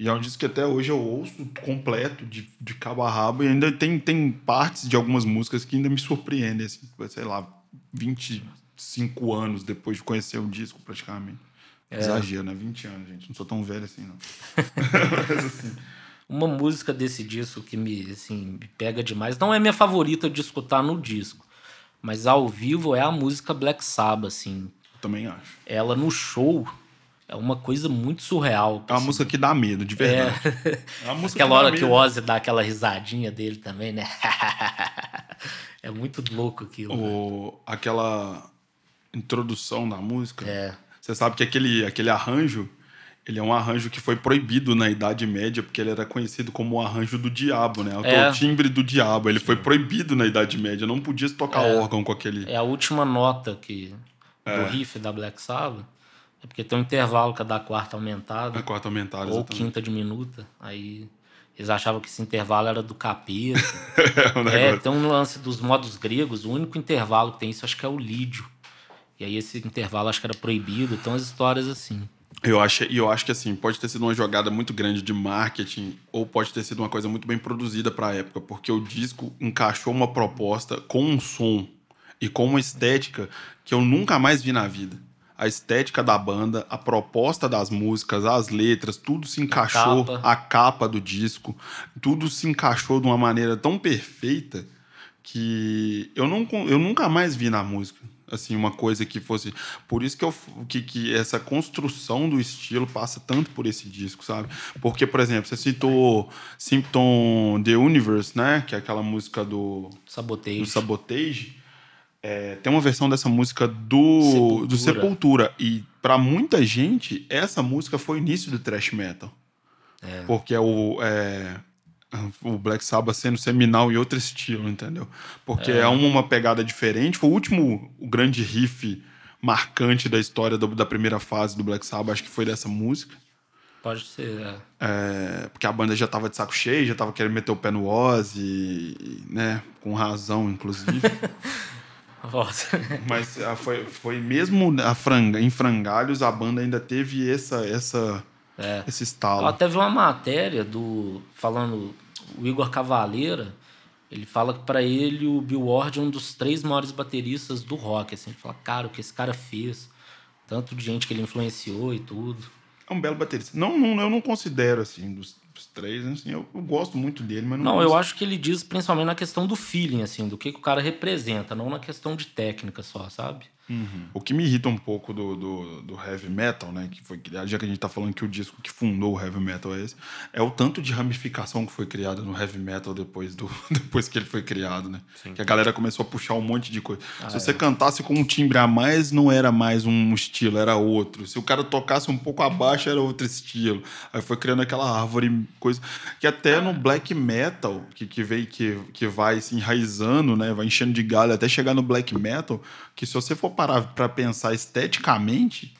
E é um disco que até hoje eu ouço completo, de, de cabo a rabo, e ainda tem, tem partes de algumas músicas que ainda me surpreendem, assim, sei lá, 25 cinco anos depois de conhecer o disco, praticamente. É. Exagero, né? 20 anos, gente. Não sou tão velho assim, não. Mas assim. Uma música desse disco que me, assim, me pega demais. Não é minha favorita de escutar no disco. Mas ao vivo é a música Black Sabbath, assim. Eu também acho. Ela no show é uma coisa muito surreal. É uma assim. música que dá medo, de verdade. É, é uma música aquela hora que o Ozzy dá aquela risadinha dele também, né? é muito louco aquilo. O... Né? Aquela introdução da música. É. Você sabe que aquele, aquele arranjo, ele é um arranjo que foi proibido na Idade Média, porque ele era conhecido como o arranjo do diabo, né? É. O timbre do diabo. Ele foi proibido na Idade Média. Não podia tocar é. órgão com aquele. É a última nota que, do é. riff da Black Sabbath. É porque tem um intervalo que é da quarta aumentada. A quarta aumentada, Ou exatamente. quinta diminuta. Aí eles achavam que esse intervalo era do capeta. é, um é, tem um lance dos modos gregos. O único intervalo que tem isso, acho que é o lídio. E aí esse intervalo acho que era proibido. Então as histórias assim. Eu acho, e eu acho que assim, pode ter sido uma jogada muito grande de marketing, ou pode ter sido uma coisa muito bem produzida para a época, porque o disco encaixou uma proposta com um som e com uma estética que eu nunca mais vi na vida a estética da banda, a proposta das músicas, as letras, tudo se encaixou, a capa. a capa, do disco, tudo se encaixou de uma maneira tão perfeita que eu, não, eu nunca mais vi na música assim uma coisa que fosse por isso que eu que, que essa construção do estilo passa tanto por esse disco sabe? Porque por exemplo você citou Symptom the Universe né? Que é aquela música do Sabotage, do Sabotage é, tem uma versão dessa música do Sepultura, do Sepultura e para muita gente essa música foi o início do thrash metal. É. Porque é o, é, o Black Sabbath sendo seminal em outro estilo, entendeu? Porque é, é uma pegada diferente. Foi o último o grande riff marcante da história do, da primeira fase do Black Sabbath, acho que foi dessa música. Pode ser, é. é. porque a banda já tava de saco cheio, já tava querendo meter o pé no Ozzy, né? Com razão, inclusive. Mas ah, foi, foi mesmo a franga, em frangalhos, a banda ainda teve essa, essa, é. esse estalo. Até vi uma matéria do. falando. O Igor Cavaleira, ele fala que para ele o Bill Ward é um dos três maiores bateristas do rock. Assim, ele fala, cara, o que esse cara fez, tanto de gente que ele influenciou e tudo. É um belo baterista. Não, não, eu não considero assim, dos os três, assim, eu, eu, gosto muito dele, mas não. Não, eu acho que ele diz principalmente na questão do feeling, assim, do que, que o cara representa, não na questão de técnica só, sabe? Uhum. O que me irrita um pouco do, do, do, heavy metal, né? Que foi já que a gente tá falando que o disco que fundou o heavy metal é esse, é o tanto de ramificação que foi criada no heavy metal depois, do, depois que ele foi criado, né? Sim. Que a galera começou a puxar um monte de coisa. Ah, Se você é. cantasse com um timbre a mais, não era mais um estilo, era outro. Se o cara tocasse um pouco abaixo, era outro estilo. Aí foi criando aquela árvore, coisa. Que até no black metal, que, que veio, que, que vai se enraizando, né? Vai enchendo de galho até chegar no black metal, que se você for parar para pensar esteticamente,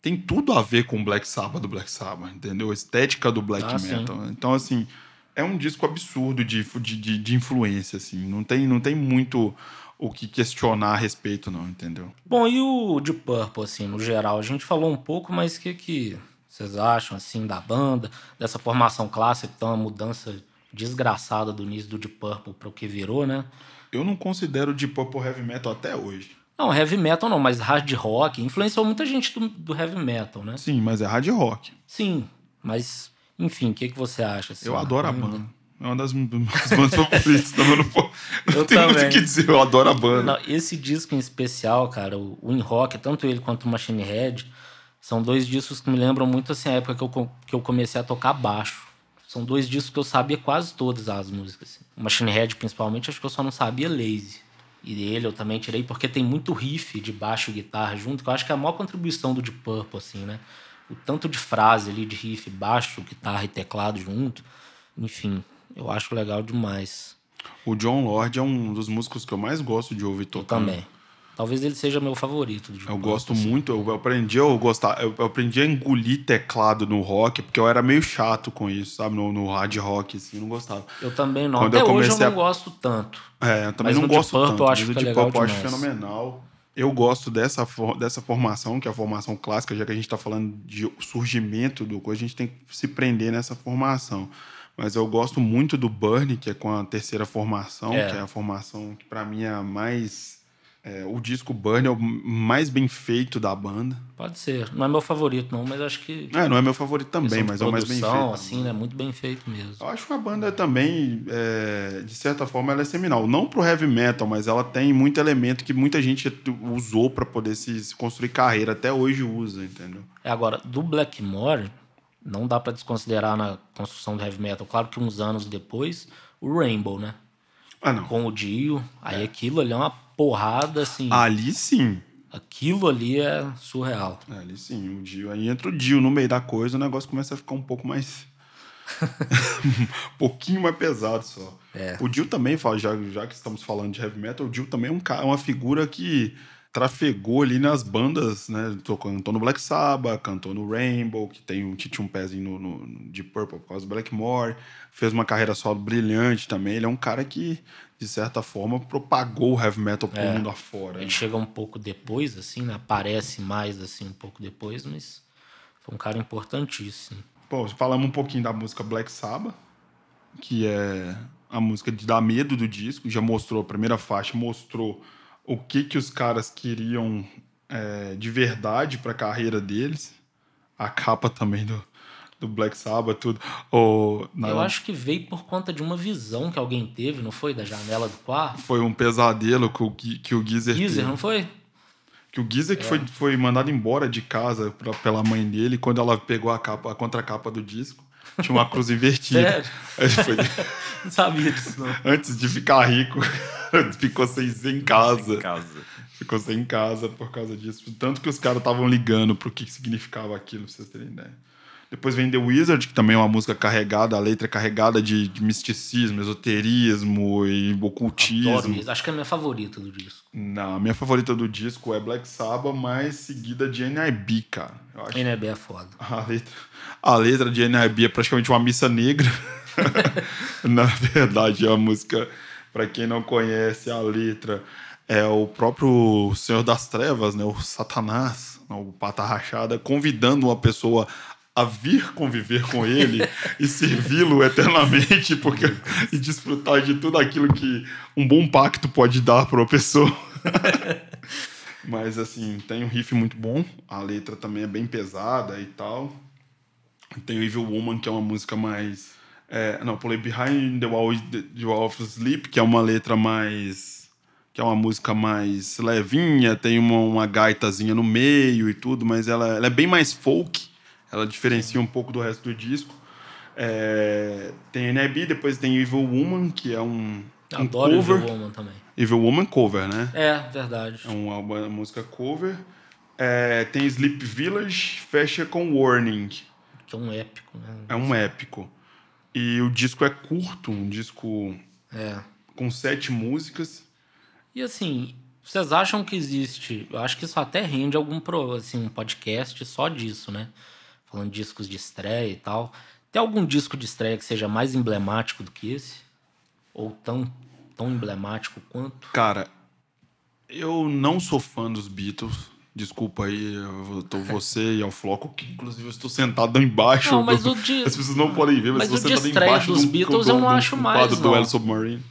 tem tudo a ver com o Black Sabbath do Black Sabbath, entendeu? A estética do black ah, metal. Sim. Então, assim, é um disco absurdo de, de, de, influência, assim. Não tem, não tem muito o que questionar a respeito, não, entendeu? Bom, e o Deep Purple, assim, no geral? A gente falou um pouco, mas o que, que vocês acham, assim, da banda, dessa formação clássica, então, uma mudança desgraçada do início do Deep Purple para o que virou, né? Eu não considero o Deep Purple heavy metal até hoje. Não, heavy metal não, mas hard rock influenciou muita gente do, do heavy metal, né? Sim, mas é hard rock. Sim, mas enfim, o que, que você acha? Assim, eu adoro a banda. É uma das minhas bandas favoritas. Não, não, não eu tem também. muito o que dizer, eu adoro a banda. Não, esse disco em especial, cara, o In Rock, tanto ele quanto o Machine Head, são dois discos que me lembram muito assim, a época que eu, que eu comecei a tocar baixo. São dois discos que eu sabia quase todas as músicas. Assim. Machine Head, principalmente, acho que eu só não sabia Lazy. E dele eu também tirei porque tem muito riff de baixo e guitarra junto, que eu acho que é a maior contribuição do Deep Purple, assim, né? O tanto de frase ali de riff, baixo, guitarra e teclado junto. Enfim, eu acho legal demais. O John Lord é um dos músicos que eu mais gosto de ouvir tocar. Eu também. Talvez ele seja meu favorito. eu gosto assim. muito, eu aprendi, eu, gostar, eu aprendi a engolir teclado no rock, porque eu era meio chato com isso, sabe? No, no hard rock, assim, não gostava. Eu também não. Quando Até eu hoje eu não a... gosto tanto. É, eu também mas não gosto Purple, tanto. Eu acho mas o Deep Purple eu acho fenomenal. Eu gosto dessa, dessa formação, que é a formação clássica, já que a gente está falando de surgimento do coisa, a gente tem que se prender nessa formação. Mas eu gosto muito do Burn, que é com a terceira formação, é. que é a formação que para mim é a mais É, o disco Burn é o mais bem feito da banda. Pode ser. Não é meu favorito, não, mas acho que. É, não é meu favorito também, mas é o mais bem feito. assim, né? Muito bem feito mesmo. Eu acho que a banda também, é, de certa forma, ela é seminal. Não pro heavy metal, mas ela tem muito elemento que muita gente usou para poder se, se, construir carreira. Até hoje usa, entendeu? É, agora, do Blackmore, não dá para desconsiderar na construção do heavy metal. Claro que uns anos depois, o Rainbow, né? Ah. Com o Dio. Aí é. aquilo ali é uma porrada, assim. Ali sim. Aquilo ali é surreal. É, ali sim, o Dio. Aí entra o Dio no meio da coisa, o negócio começa a ficar um pouco mais. um pouquinho mais pesado só. É. O Dio também, já, já que estamos falando de heavy metal, o Dio também é um, uma figura que trafegou ali nas bandas, né? Cantou no Black Sabbath, cantou no Rainbow, que tem que tinha um pezinho no, no, no Deep Purple por causa do Blackmore. Fez uma carreira solo brilhante também. Ele é um cara que, de certa forma, propagou o heavy metal pro é, mundo afora. Ele né? chega um pouco depois, assim, né? Aparece mais, assim, um pouco depois, mas foi um cara importantíssimo. Pô, falamos um pouquinho da música Black Sabbath, que é a música de dar medo do disco. Já mostrou, a primeira faixa mostrou o que, que os caras queriam é, de verdade para a carreira deles. A capa também do, do Black Sabbath, tudo. Ou, Eu acho que veio por conta de uma visão que alguém teve, não foi? Da janela do quarto? Foi um pesadelo que o, que o Geezer Geezer, teve. não foi? Que o Geezer é. que foi, foi mandado embora de casa pra, pela mãe dele quando ela pegou a, capa, a contracapa do disco. Tinha uma cruz invertida. Sério? Foi... não sabia disso, não. Antes de ficar rico, ficou sem, sem casa. Sem casa. Ficou sem casa por causa disso. Tanto que os caras estavam ligando pro que significava aquilo, pra vocês terem ideia. Depois vem The Wizard, que também é uma música carregada, a letra é carregada de, de misticismo, esoterismo e ocultismo. Adoro. Acho que é a minha favorita do disco. Não, a minha favorita do disco é Black Sabbath, mais seguida de NIB, cara. NIB é foda. A letra, a letra de NIB é praticamente uma missa negra. Na verdade, é a música, para quem não conhece a letra, é o próprio Senhor das Trevas, né? o Satanás, o pata rachada, convidando uma pessoa a vir conviver com ele e servi-lo eternamente porque, e desfrutar de tudo aquilo que um bom pacto pode dar para uma pessoa. Mas assim, tem um riff muito bom, a letra também é bem pesada e tal. Tem o Evil Woman, que é uma música mais. É, não, pulei Behind the Wall, the Wall of Sleep, que é uma letra mais. que é uma música mais levinha, tem uma, uma gaitazinha no meio e tudo, mas ela, ela é bem mais folk ela diferencia um pouco do resto do disco. É, tem NIB, depois tem Evil Woman, que é um, um Adoro cover. Evil Woman também. Evil Woman cover, né? É, verdade. É uma, uma música cover. É, tem Sleep Village, fecha com Warning. Que é um épico, né? É um épico. E o disco é curto, um disco é. com sete músicas. E assim, vocês acham que existe... Eu acho que isso até rende algum assim, um podcast só disso, né? Falando de discos de estreia e tal. Tem algum disco de estreia que seja mais emblemático do que esse? Ou tão, tão emblemático quanto? Cara, eu não sou fã dos Beatles. Desculpa aí, eu tô você e ao Floco, que inclusive eu estou sentado embaixo. Não, mas o de... As pessoas não podem ver, mas, mas eu estou sentado embaixo dos Beatles do, eu não do, acho mais, do duelo Submarine.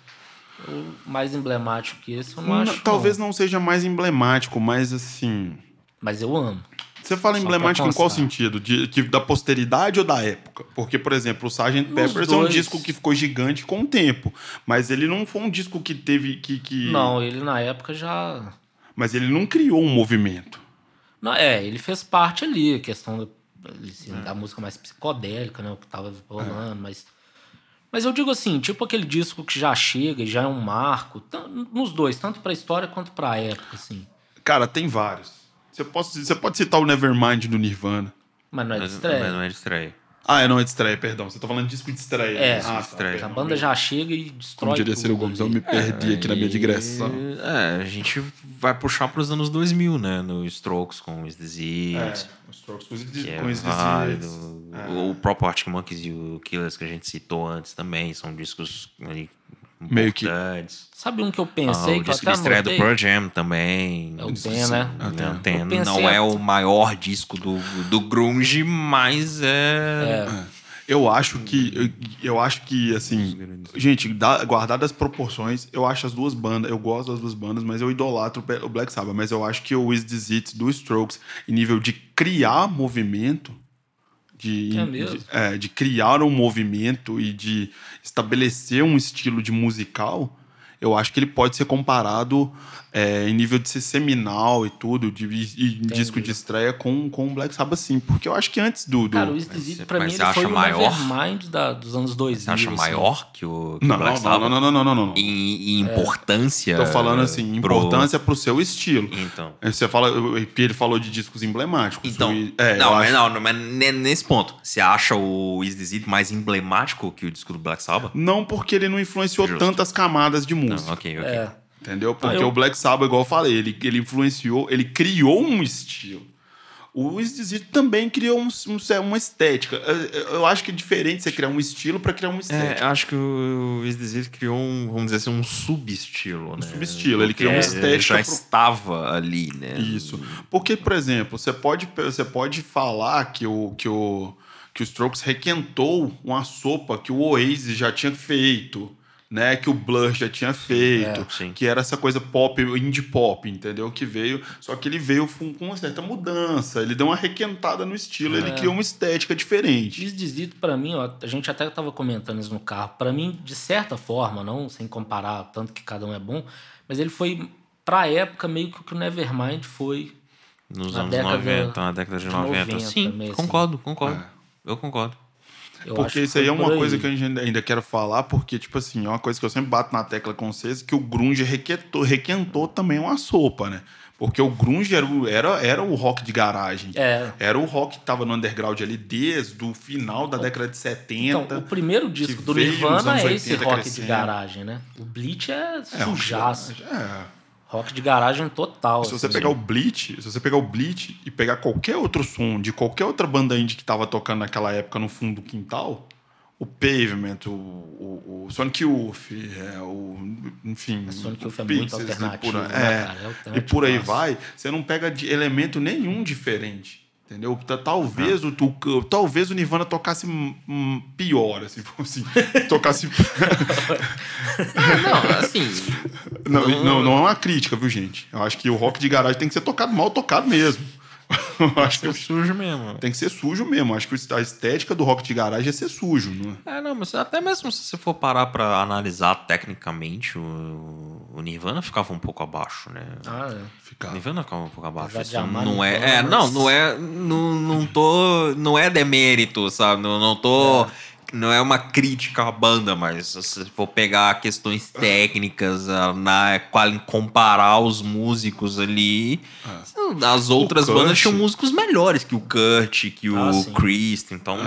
O mais emblemático que esse eu não, não acho. Talvez não. não seja mais emblemático, mas assim. Mas eu amo. Você fala Só emblemático em qual sentido? De, de, da posteridade ou da época? Porque, por exemplo, o Sgt. Peppers dois. é um disco que ficou gigante com o tempo. Mas ele não foi um disco que teve. Que, que... Não, ele na época já. Mas ele não criou um movimento. Não, é, ele fez parte ali, a questão da, assim, é. da música mais psicodélica, né? O que tava rolando, é. mas. Mas eu digo assim, tipo aquele disco que já chega e já é um marco, nos dois, tanto pra história quanto pra época, assim. Cara, tem vários. Você pode, você pode citar o Nevermind do Nirvana. Mas não é de estreia. Mas não é de estreia. Ah, é, não é de estreia, perdão. Você tá falando de disco de estreia. É, ah, de estreia. a banda já chega e destrói Como diria Ciro Gomes, eu me perdi é, aqui na minha digressão. É, a gente vai puxar pros anos 2000, né? No Strokes com os Disease. É, o Strokes com os Disease. É o próprio Arctic Monkeys e o Killers que a gente citou antes também. São discos ali meio que. Sabe um que eu pensei ah, o que disco de estreia do Pearl Jam também. É o Ten, né? O Ten não é o maior disco do, do grunge, mas é... é. Eu acho que. Eu, eu acho que, assim. Gente, da, guardado as proporções, eu acho as duas bandas. Eu gosto das duas bandas, mas eu idolatro o Black Sabbath. Mas eu acho que o Is This It do Strokes, em nível de criar movimento. De, É de, é, de criar um movimento e de estabelecer um estilo de musical, eu acho que ele pode ser comparado é, em nível de ser seminal e tudo, de, e, disco de estreia com, com o Black Sabbath, sim. Porque eu acho que antes do. do... Cara, o Esquisito, pra mas mim, ele foi acha o maior? Nevermind da, dos anos 2000. Você acha assim. maior que o, que não, o Black não, Sabbath? não, não, não, não, não, não. Em, em importância. Tô falando assim, pro- importância pro seu estilo. Então. Aí Você fala, o- ele falou de discos emblemáticos. Então, o- é, não, mas acho- não, não, mas ne- nesse ponto, você acha o Is This It mais emblemático que o disco do Black Sabbath? Não porque ele não influenciou Justo. tantas camadas de música. Não, ok, ok. É. Entendeu? Porque eu- o Black Sabbath, igual eu falei, ele, ele influenciou, ele criou um estilo. O Esquisito também criou um- um- uma estética. Eu, eu acho que é diferente você criar um estilo para criar uma É, estética. acho que o Is This It criou um, vamos dizer assim, um subestilo, né? subestilo, ele criou uma ele estética já pro- estava ali, né? Isso. Porque, por exemplo, você pode, você pode falar que o, que, o, que o Strokes requentou uma sopa que o Oasis já tinha feito, né? Que o Blur já tinha feito, É, que era essa coisa pop, indie pop, entendeu? Que veio, só que ele veio com uma certa mudança, ele deu uma requentada no estilo, ele É. criou uma estética diferente. Esquisito pra mim, ó, a gente até tava comentando isso no carro. Pra mim, de certa forma, não sem comparar tanto que cada um é bom, mas ele foi pra época meio que o que o Nevermind foi. Nos Na anos década 90, na década de de 90. 90 Sim, também, assim. concordo, concordo. É. Eu concordo. Eu Porque que isso aí é uma por coisa aí. que gente ainda quero falar, porque, tipo assim, é uma coisa que eu sempre bato na tecla com vocês, que o grunge requentou, requentou também uma sopa, né? Porque o grunge era, o- era, era o rock de garagem. É. Era o rock que tava no underground ali desde o final da década de 70. Então, o primeiro disco do Nirvana é esse 80 rock crescendo. de garagem, né? O Bleach é É, um sujaço. É. Rock de garagem total. Se você assim. pegar o Bleach, se você pegar o Bleach e pegar qualquer outro som de qualquer outra banda indie que tava tocando naquela época no fundo do quintal, o Pavement, o, o, o Sonic Youth, é, o, enfim, Sonic o Youth é muito Pixies, e alternativo, por, né, é? É e alternativo por aí vai, você não pega de elemento nenhum diferente. Entendeu? Ta- Talvez, o, o- talvez o Nirvana tocasse hum, pior, assim, assim tocasse. Não, assim, não, não, não é uma crítica, viu, gente? Eu acho que o rock de garagem tem que ser tocado mal tocado mesmo. Eu acho que é sujo mesmo. tem que ser sujo mesmo. Acho que a estética do rock de garagem é ser sujo, não é? É, não, mas até mesmo se você for parar pra analisar tecnicamente, o, o Nirvana ficava um pouco abaixo, né? Ah, é. O Ficar. Nirvana ficava um pouco abaixo. Isso amar não é, é, não, mas- não é, não, não tô, não é demérito, sabe? Não, não tô, não é uma crítica à banda, mas se você for pegar questões técnicas, ah, na qual comparar os músicos ali, as outras Kurt. bandas tinham músicos melhores que o Kurt, que o Ah, sim. Chris, então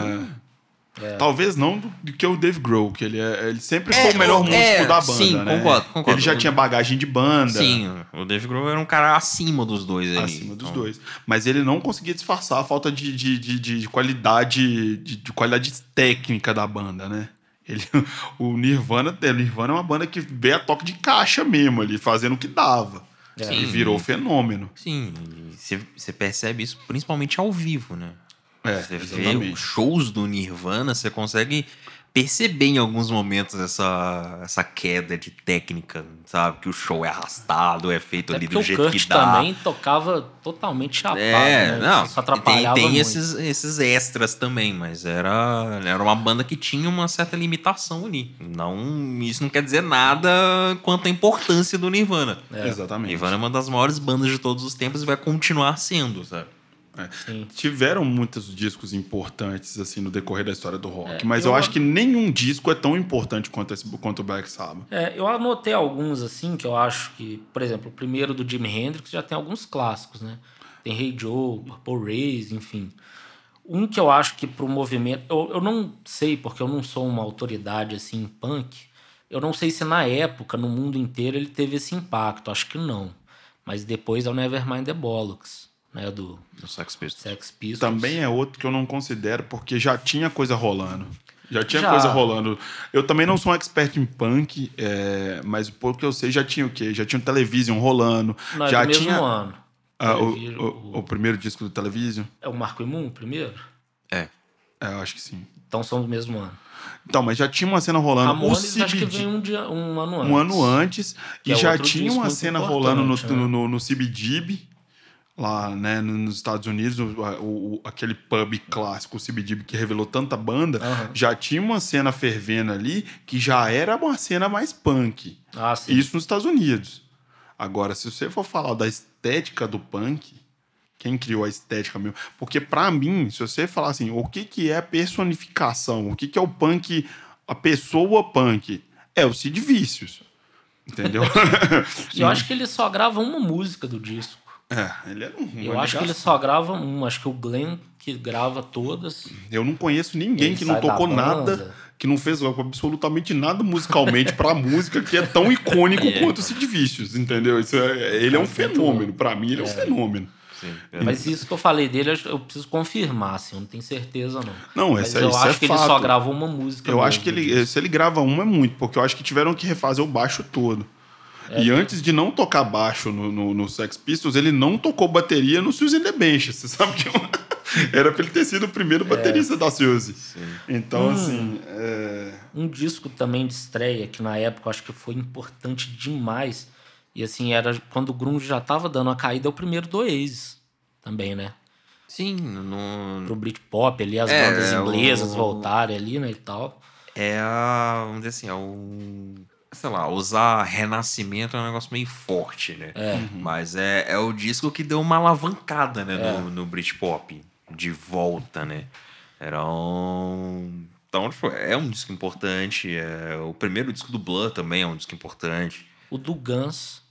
Talvez não do, do que o Dave Grohl, que ele, é, ele sempre É, foi o melhor o- músico é, da banda, sim, né? concordo, concordo. Ele já tinha bagagem de banda. Sim, o Dave Grohl era um cara acima dos dois ali. Acima dos então- dois. Mas ele não conseguia disfarçar a falta de, de, de, de- de qualidade de, de qualidade técnica da banda, né? Ele, o Nirvana, o Nirvana é uma banda que veio a toque de caixa mesmo ali, fazendo o que dava. Sim. E virou fenômeno. Sim, você percebe isso principalmente ao vivo, né? É, Você vê exatamente. os shows do Nirvana, você consegue perceber em alguns momentos essa, essa queda de técnica, sabe? Que o show é arrastado, é feito Até ali do o jeito Kurt que dá. também tocava totalmente chapado, É, né? não, Isso tem, atrapalhava tem muito. esses, esses extras também, mas era, era uma banda que tinha uma certa limitação ali. Não, isso não quer dizer nada quanto à importância do Nirvana. Exatamente. Nirvana é uma das maiores bandas de todos os tempos e vai continuar sendo, sabe? É. Tiveram muitos discos importantes assim no decorrer da história do rock, É, mas eu, eu- acho que nenhum disco é tão importante quanto, esse, quanto o Black Sabbath. É, eu anotei alguns, assim, que eu acho que, por exemplo, o primeiro do Jimi Hendrix já tem alguns clássicos, né? Tem Hey Joe, Purple Race, enfim. Um que eu acho que pro movimento... Eu, eu não sei, porque eu não sou uma autoridade, assim, em punk. Eu não sei se na época, no mundo inteiro, ele teve esse impacto. Acho que não. Mas depois é o Nevermind the Bollocks, né? Do No Sex Pistols. Sex Pistols. Também é outro que eu não considero, porque já tinha coisa rolando. Já tinha Já. coisa rolando. Eu também não sou um expert em punk, é, mas pouco que eu sei já tinha o quê? Já tinha o Television rolando. Não, é já do mesmo tinha ano. ah, o, Television, o- o primeiro disco do Television. É o Marco Imun, primeiro? É. É, eu acho que sim. Então são do mesmo ano. Então, mas já tinha uma cena rolando. Ramones, o acho que vem um, dia, um ano antes. Um ano antes. e é já tinha uma cena rolando no, né? no, no, no CBGB, lá né, nos Estados Unidos, o, o, aquele pub clássico, o CBGB, que revelou tanta banda. Uhum. Já tinha uma cena fervendo ali que já era uma cena mais punk. Ah. Isso nos Estados Unidos. Agora, se você for falar da estética do punk, quem criou a estética mesmo? Porque para mim, se você falar assim, o que, que é a personificação? O que, que é o punk, a pessoa punk? É o Cid Vícios. Entendeu? Eu acho que ele só grava uma música do disco. É, ele é um. Eu acho que ele só grava uma. Acho que o Glenn que grava todas. Eu não conheço ninguém que não tocou nada, que não fez absolutamente nada musicalmente pra música que é tão icônico é. quanto o Cid Vícios, entendeu? Isso é, ele é um fenômeno. Para mim, ele é, é um fenômeno. Mas isso que eu falei dele, eu preciso confirmar, assim, eu não tenho certeza, não. Não, esse, eu isso acho é que fato. ele só grava uma música. Eu acho que ele, se ele grava uma é muito, porque eu acho que tiveram que refazer o baixo todo. É, e antes de não tocar baixo no, no, no, Sex Pistols, ele não tocou bateria no Suzy the Bench. Você sabe que era pra ele ter sido o primeiro baterista é. da Suzy. Então, hum, assim. É... Um disco também de estreia, que na época eu acho que foi importante demais. E assim, era quando o Grunge já tava dando a caída, é o primeiro do Oasis também, né? Sim, no. Pro Britpop ali, as é, bandas inglesas o... voltarem ali, né, e tal. É a. Vamos dizer assim, é o. Sei lá, usar Renascimento é um negócio meio forte, né? É. Uhum. Mas é, é o disco que deu uma alavancada, né, é. no, no Britpop. De volta, né? Era um. Então, tipo, é um disco importante. É... O primeiro disco do Blur também é um disco importante. O do Guns.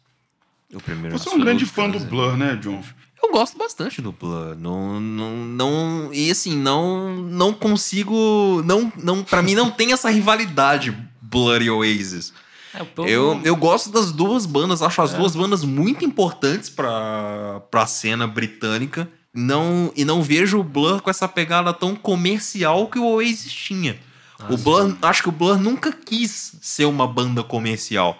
O primeiro Você é um grande fã do Blur, né, John? Eu gosto bastante do Blur. Não, não, não, e assim, não, não consigo. Não, não, para mim não tem essa rivalidade Blur e Oasis. É, eu, eu gosto das duas bandas, acho as é. duas bandas muito importantes pra, pra cena britânica. Não, e não vejo o Blur com essa pegada tão comercial que o Oasis tinha. Ah, o Blur, acho que o Blur nunca quis ser uma banda comercial.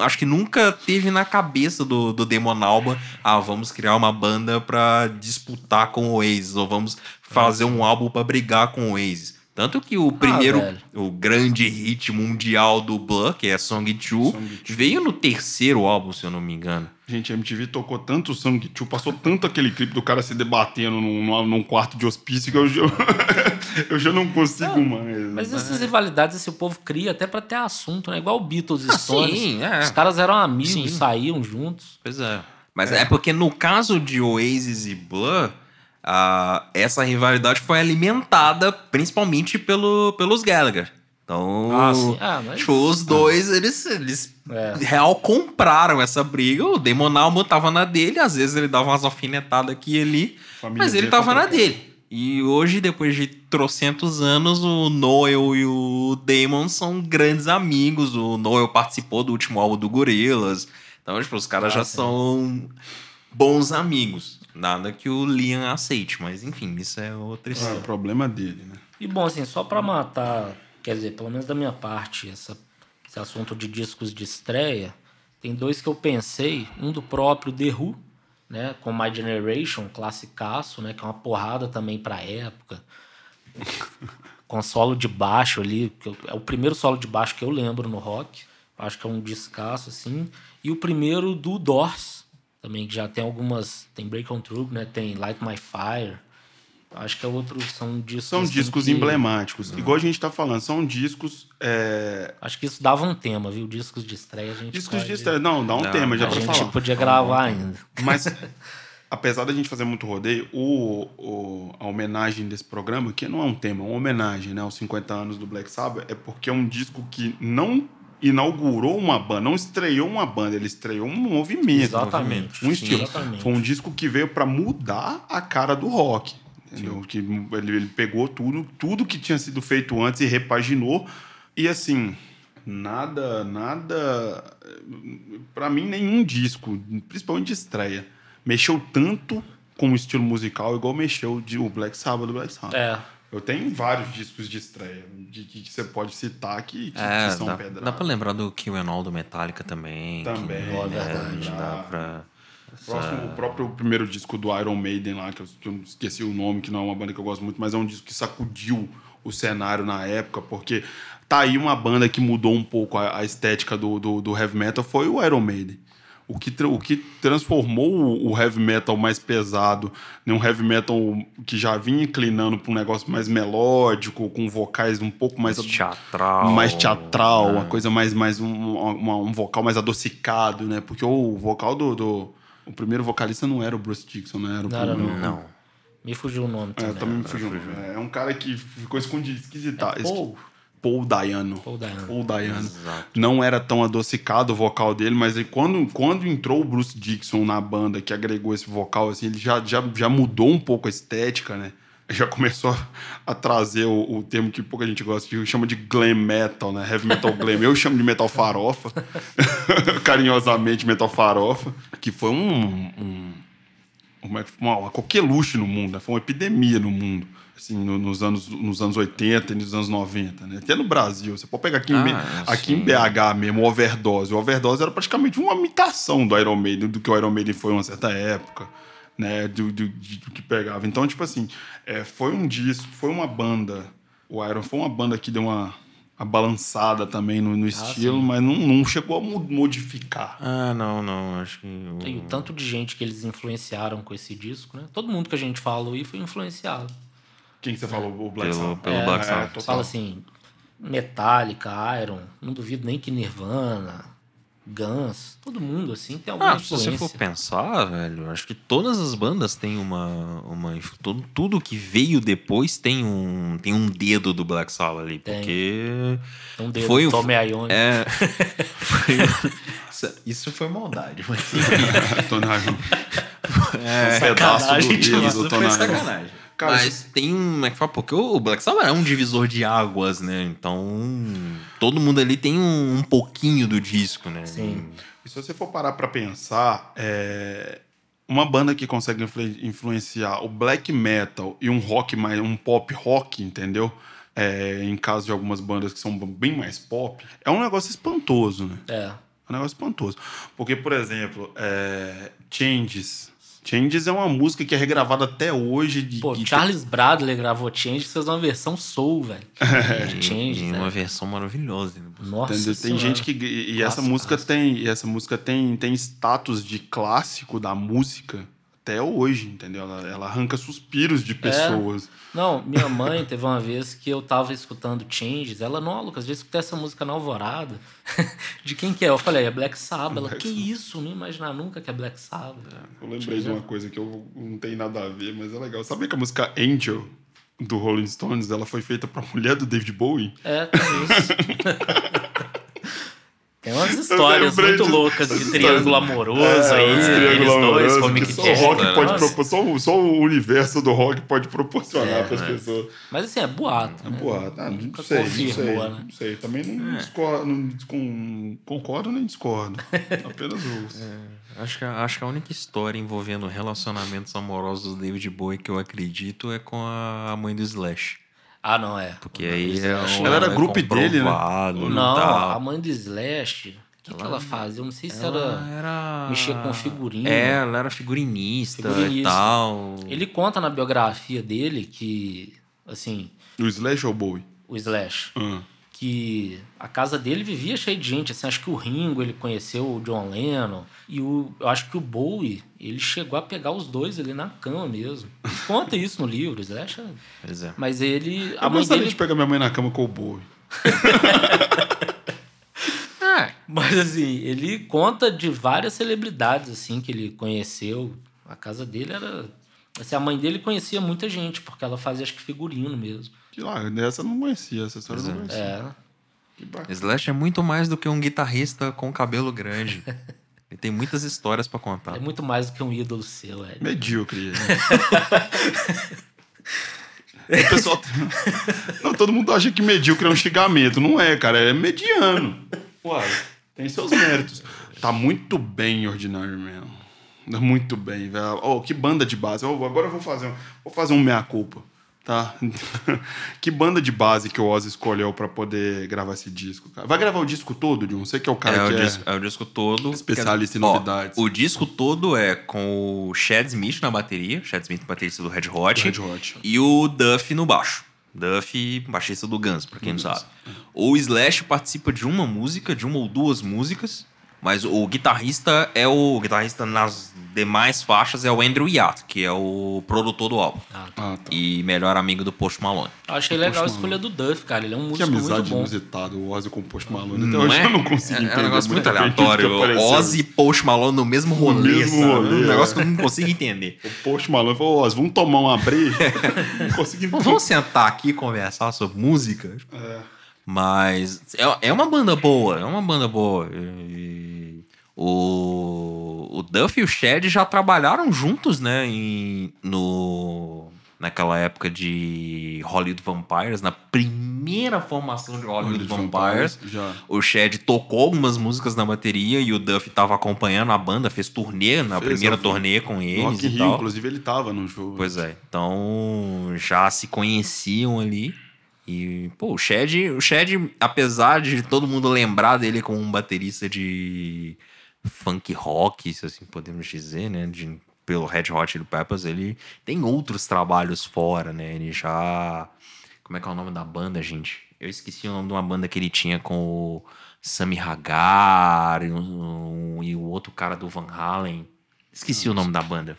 Acho que nunca teve na cabeça do, do Demon Alba, ah, vamos criar uma banda pra disputar com o Oasis, ou vamos fazer um álbum para brigar com o Oasis. Tanto que o primeiro, ah, o grande hit mundial do Blur, que é Song 2, veio no terceiro álbum, se eu não me engano. Gente, a MTV tocou tanto Song 2, passou tanto aquele clipe do cara se debatendo num, num quarto de hospício que eu, eu, eu já não consigo não, mais. Mas essas rivalidades esse povo cria até para ter assunto, né? Igual Beatles e ah, Stones. Sim, é. Os caras eram amigos, sim. saíam juntos. Pois é. Mas é. é porque no caso de Oasis e Blur, essa rivalidade foi alimentada principalmente pelo, pelos Gallagher. Então, ah, ah, mas... tipo, os dois, eles, eles é. real compraram essa briga. O Damon Albarn tava na dele, às vezes ele dava umas alfinetadas aqui e ali, Família mas ele tava na dele. E hoje, depois de trocentos anos, o Noel e o Damon são grandes amigos. O Noel participou do último álbum do Gorillaz. Então, tipo, os caras ah, já sim. são bons amigos. Nada que o Liam aceite, mas enfim, isso é outra história. É o problema dele, né? E bom, assim, só pra matar, quer dizer, pelo menos da minha parte, essa, esse assunto de discos de estreia, tem dois que eu pensei. Um do próprio The Who, né? Com My Generation, classicaço, né? Que é uma porrada também pra época. com solo de baixo ali, que eu, é o primeiro solo de baixo que eu lembro no rock. Acho que é um descasso, assim. E o primeiro do Doors, também que já tem algumas. Tem Break on Through, né? Tem Light My Fire. Acho que é outro. São discos. São discos que... emblemáticos. Uhum. Igual a gente tá falando, são discos. É... Acho que isso dava um tema, viu? Discos de estreia a gente. Discos pode... de estreia. Não, dá um Não, tema, já a pra gente falar. podia gravar ainda. Mas. apesar da gente fazer muito rodeio, o, o, a homenagem desse programa, que não é um tema, é uma homenagem né, aos 50 anos do Black Sabbath, é porque é um disco que não inaugurou uma banda, não estreou uma banda, ele estreou um movimento. Exatamente. Um estilo. Exatamente. Foi um disco que veio para mudar a cara do rock. Entendeu? Que ele, ele, pegou tudo, tudo que tinha sido feito antes e repaginou. E assim, nada, nada. para mim, nenhum disco, principalmente de estreia, mexeu tanto com o estilo musical igual mexeu o Black Sabbath do Black Sabbath. É. Eu tenho vários discos de estreia de, que, você pode citar que, que, é, que são dá, pedra. Dá pra lembrar do Kill and All do Metallica também. Também, que, é verdade. Dá pra... Próximo, o próprio primeiro disco do Iron Maiden lá, que eu, que eu, esqueci o nome, que não é uma banda que eu gosto muito, mas é um disco que sacudiu o cenário na época, porque tá aí uma banda que mudou um pouco a, a estética do, do, do, heavy metal foi o Iron Maiden. O que, o que transformou o, heavy metal mais pesado, né? um heavy metal que já vinha inclinando para um negócio mais melódico, com vocais um pouco mais teatral, mais teatral, né? uma coisa mais, mais um, uma, um vocal mais adocicado, né? Porque o vocal do, do, o primeiro vocalista não era o Bruce Dixon, né? Era o não, primeiro, não. não. Me fugiu o nome também. É, também me fugiu. É, é um cara que ficou escondido, esquisita. É Paul. Paul Dayano. Paul Dayano. Paul Dayano. Não era tão adocicado o vocal dele, mas quando, quando entrou o Bruce Dixon na banda, que agregou esse vocal, assim, ele já, já, já mudou um pouco a estética, né? Já começou a trazer o, o termo que pouca gente gosta, que chama de glam metal, né? Heavy metal glam. Eu chamo de metal farofa, carinhosamente metal farofa, que foi um, um uma, uma coqueluche no mundo, né? foi uma epidemia no mundo assim, no, nos, anos, nos anos 80 e nos anos 90, né? Até no Brasil. Você pode pegar aqui, ah, em, aqui em BH mesmo, o Overdose. O Overdose era praticamente uma imitação do Iron Maiden, do que o Iron Maiden foi em uma certa época, né? Do, do, do que pegava. Então, tipo assim, é, foi um disco, foi uma banda. O Iron foi uma banda que deu uma, a balançada também no, no ah, estilo, sim. mas não, não, chegou a modificar. Ah, não, não. Acho que. Tem o tanto de gente que eles influenciaram com esse disco, né? Todo mundo que a gente falou aí foi influenciado. Quem que você falou? O Black Pelo, pelo é, Black Sabbath. É, fala assim, Metallica, Iron, não duvido nem que Nirvana, Guns, todo mundo assim tem alguma ah, influência. Se você for pensar, velho, acho que todas as bandas têm uma, uma tudo, tudo que veio depois tem um tem um dedo do Black Sabbath ali, tem. porque um dedo foi o Tommy Iommi. É, foi, isso foi maldade, mas Tony. É, um pedaço do dedo do Tony Iommi. Cara, Mas tem um. Como é que fala? Porque o Black Sabbath é um divisor de águas, né? Então. Todo mundo ali tem um, um pouquinho do disco, né? Sim. E se você for parar pra pensar, é uma banda que consegue influ influenciar o black metal e um rock mais um pop rock, entendeu? É, em caso de algumas bandas que são bem mais pop, é um negócio espantoso, né? É. É um negócio espantoso. Porque, por exemplo, é, Changes Changes é uma música que é regravada até hoje. De, Pô, Charles Bradley gravou Changes, fez uma versão soul, velho. É. Changes, né? uma versão maravilhosa. Né? Nossa, tem gente que e essa música tem, e essa música tem tem status de clássico da música até hoje, entendeu? Ela, ela arranca suspiros de é. pessoas. É. Não, minha mãe teve uma vez que eu tava escutando Changes. Ela, não, Lucas, já escutei essa música na Alvorada. de quem que é? Eu falei, é Black Sabbath. Ela, Black que Sabbath. isso? Não imaginar nunca que é Black Sabbath. É, eu lembrei de uma coisa que eu não tem nada a ver, mas é legal. Sabe que a música Angel do Rolling Stones, ela foi feita pra mulher do David Bowie? É, tem isso. Tem umas histórias muito de, loucas de triângulo amoroso é, aí. Triângulo amoroso, dois, que só, o rock pode propor, só, só, o universo do rock pode proporcionar é, para as né? pessoas. Mas assim, é boato. É né? boato. Ah, não, sei, confirmou, não sei, né? não sei. Também não, é. discordo, não concordo nem discordo. Apenas ouço. É, acho, que, acho que a única história envolvendo relacionamentos amorosos do David Bowie que eu acredito é com a mãe do Slash. Ah, não, é. Porque aí é Ela era grupo dele, né? Não, a mãe do Slash. O que, ela, que ela fazia? Eu não sei se era, era. Mexer com figurinha. É, ela era figurinista, figurinista e tal. Ele conta na biografia dele que, assim. O Slash ou o Bowie? O Slash. Uhum que a casa dele vivia cheia de gente. Assim, acho que o Ringo ele conheceu o John Lennon e o, eu acho que o Bowie ele chegou a pegar os dois ali na cama mesmo. Conta isso no livro, acha? Pois é. Mas ele. A eu mãe dele... de pegar minha mãe na cama com o Bowie. é, mas assim, ele conta de várias celebridades assim que ele conheceu. A casa dele era. Assim, a mãe dele conhecia muita gente, porque ela fazia acho que figurino mesmo. Que lá, essa eu não conhecia, essa história eu não conhecia. É. Slash é muito mais do que um guitarrista com cabelo grande. Ele tem muitas histórias para contar. É muito mais do que um ídolo seu, é. Medíocre. Né? o pessoal. Não, todo mundo acha que medíocre é um xingamento. Não é, cara. É mediano. Uai, tem seus méritos. Tá muito bem ordinário mesmo. Muito bem, velho. Oh, que banda de base. Oh, agora eu vou fazer, vou fazer um meia-culpa. Tá. que banda de base que o Ozzy escolheu para poder gravar esse disco, cara? Vai gravar o disco todo, John? Você que é o cara é, que o é... Disco, é o disco todo. Especialista em novidades. Ó, o disco todo é com o Chad Smith na bateria, Chad Smith baterista do Red Hot. Do Red Hot. E o Duff no baixo. Duff, baixista do Guns, pra quem não sabe. O Slash participa de uma música, de uma ou duas músicas, mas o guitarrista é o, o guitarrista nas demais faixas é o Andrew Yacht, que é o produtor do álbum. Ah, tá. E melhor amigo do Post Malone. Eu achei legal a escolha do Duff, cara. Ele é um Que músico muito amizade bom. inusitada, o Ozzy com o Post Malone. Até Não hoje é? eu não consigo é, entender. é um negócio muito que aleatório. Ozzy e Post Malone no mesmo rolê, mesmo sabe? rolê, um negócio é. que eu não consigo entender. O Post Malone falou, Ozzy, vamos tomar uma breja? não consegui Não vamos sentar aqui e conversar sobre música? É. Mas é, é uma banda boa, é uma banda boa. E o, o Duff e o Shed já trabalharam juntos, né? Em, no, naquela época de Hollywood Vampires, na primeira formação de Hollywood, Vampires. Já. O Shed tocou algumas músicas na bateria e o Duff tava acompanhando a banda, fez turnê na Fez, primeira turnê com eles Rock e Rio, tal. inclusive, ele tava no jogo. Pois é. Então já se conheciam ali. E, pô, o Shed, o Shed, apesar de todo mundo lembrar dele como um baterista de funk rock, se assim podemos dizer, né? De, pelo Red Hot Chili Peppers, ele tem outros trabalhos fora, né? Ele já. Como é que é o nome da banda, gente? Eu esqueci o nome de uma banda que ele tinha com o Sammy Hagar e, um- um- e o outro cara do Van Halen. Esqueci o nome da banda.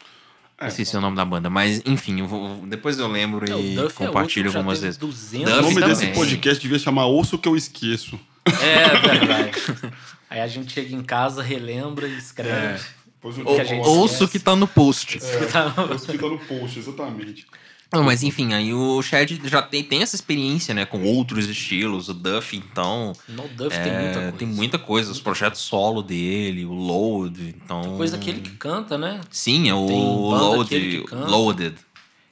É, Esqueci o nome da banda, mas enfim, eu vou- depois eu lembro É, e é compartilho já algumas vezes. 200 O nome desse também. podcast devia chamar Ouço que eu esqueço. É verdade. Aí a gente chega em casa, relembra e escreve. Pois o que Ouço que tá no post. Tá- Ouço que tá no post, exatamente. Não, mas enfim, aí o Chad já tem, tem essa experiência, né, com outros estilos, o Duff, então. No Duff é, tem muita coisa. tem muita coisa, os projetos solo dele, o Load, então. Coisa que ele que canta, né? Sim, é o Tem Load, que que. Loaded,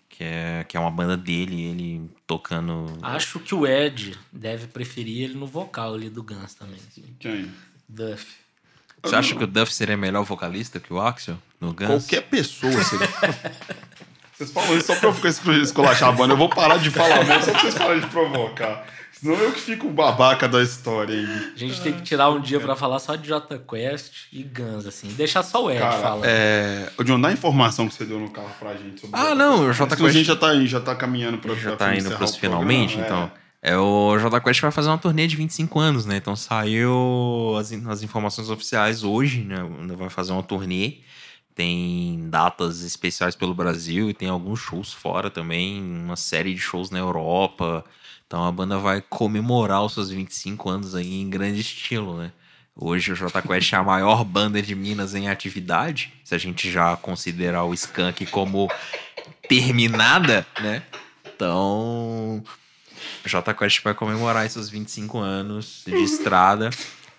que é, que é uma banda dele, ele tocando. Acho que o Ed deve preferir ele no vocal ali do Guns também. Quem? Duff. Você acha que o Duff seria melhor vocalista que o Axel no Guns? Qualquer pessoa seria. Vocês falam isso só pra eu ficar a banda. Eu vou parar de falar mal só pra vocês pararem de provocar. Senão eu que fico o babaca da história aí. A gente tem que tirar um dia pra falar só de Jota Quest e Guns, assim. Deixar só o Ed Cara, falando. é... Ô, John, dá a informação que você deu no carro pra gente. Sobre Ah, não, o Jota Quest. A gente já tá, aí, já tá caminhando pra Já tá indo pros o programa, finalmente, é. É, o Jota Quest vai fazer uma turnê de 25 anos, né? Então saiu as, as informações oficiais hoje, né? Vai fazer uma turnê. Tem datas especiais pelo Brasil e tem alguns shows fora também, uma série de shows na Europa. Então a banda vai comemorar os seus 25 anos aí em grande estilo, né? Hoje o Jota Quest é a maior banda de Minas em atividade, se a gente já considerar o Skank como terminada, né? Então, Jota Quest vai comemorar esses 25 anos de estrada.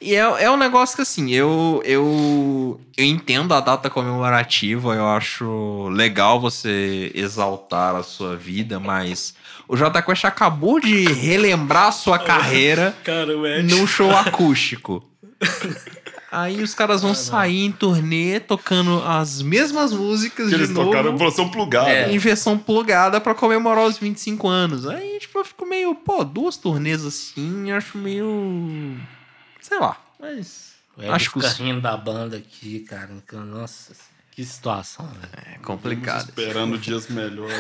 E é, é um negócio que, assim, eu, eu, eu entendo a data comemorativa, eu acho legal você exaltar a sua vida, mas o Jota Quest acabou de relembrar a sua carreira Cara, num show acústico. Aí os caras vão sair em turnê tocando as mesmas músicas Que de eles novo. tocaram versão plugada. É, em versão plugada pra comemorar os 25 anos. Aí, tipo, eu fico meio, pô, duas turnês assim, acho meio. Sei lá. Mas. O acho que fica os- rindo da banda aqui, cara. Nossa, que situação, velho. É complicado. Esperando dias melhores.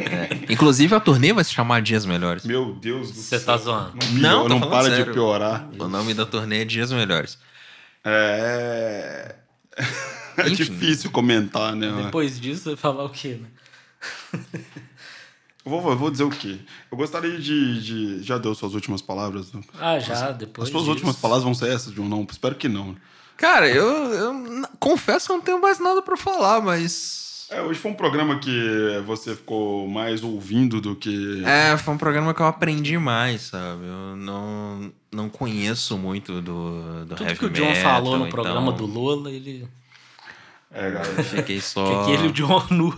Inclusive, a turnê vai se chamar Dias Melhores. Meu Deus do Você céu. tá zoando? Não, Não, não, para sério. de piorar. O nome da turnê é Dias Melhores. É. É Enfim. difícil comentar, né? Depois disso, falar o quê, né? Eu vou, eu vou dizer o quê? Eu gostaria de, de- Já deu suas últimas palavras? Ah, já, depois As suas disso. últimas palavras vão ser essas, João? Não, espero que não. Cara, eu, eu confesso que eu não tenho mais nada pra falar, mas. É, hoje foi um programa que você ficou mais ouvindo do que. É, foi um programa que eu aprendi mais, sabe? Eu não, não conheço muito do, do Tudo heavy que o John metal, falou no então programa do Lola, ele. É, galera. Fiquei Que só. aquele o John nu.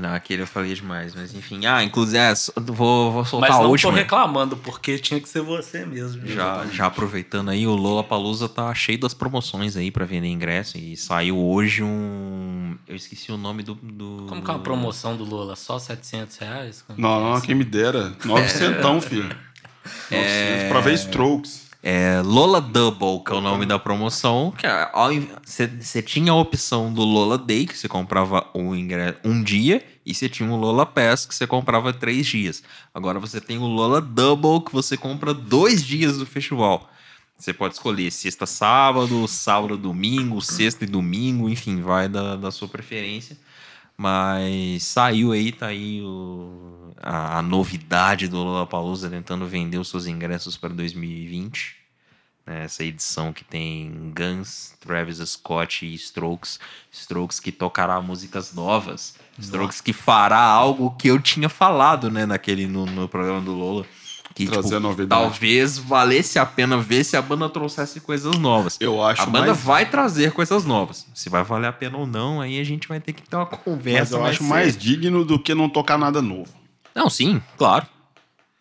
Não, aquele eu falei demais, mas enfim. Ah, inclusive, é, vou, vou soltar Mas a não tô última. reclamando, porque tinha que ser você mesmo. Já, já aproveitando aí, o Lola Palusa tá cheio das promoções aí pra vender ingresso. E saiu hoje um. Eu esqueci o nome do. do... Como que é uma promoção do Lola? Só 700 reais? Não, é não, isso? quem me dera. Novecentão, filho. Novecentão. Pra ver Strokes. É Lola Double, que é o nome da promoção. Que você tinha a opção do Lola Day, que você comprava um, um dia E você tinha o Lola Pass que você comprava três dias. Agora você tem o Lola Double que você compra dois dias do festival. Você pode escolher sexta, sábado, sábado, domingo, sexta e domingo, enfim, vai da, da sua preferência. Mas saiu aí, tá aí o, a, a novidade do Lollapalooza tentando vender os seus ingressos para 2020. Né? Essa edição que tem Guns, Travis Scott e Strokes. Strokes que tocará músicas novas. Strokes que fará algo que eu tinha falado né, naquele, no, no programa do Lola que Trazer tipo, novidade. talvez valesse a pena ver se a banda trouxesse coisas novas. Eu acho A banda mais- vai trazer coisas novas. Se vai valer a pena ou não, aí a gente vai ter que ter uma Mas conversa. eu mais acho mais digno do que não tocar nada novo. Não, sim, claro.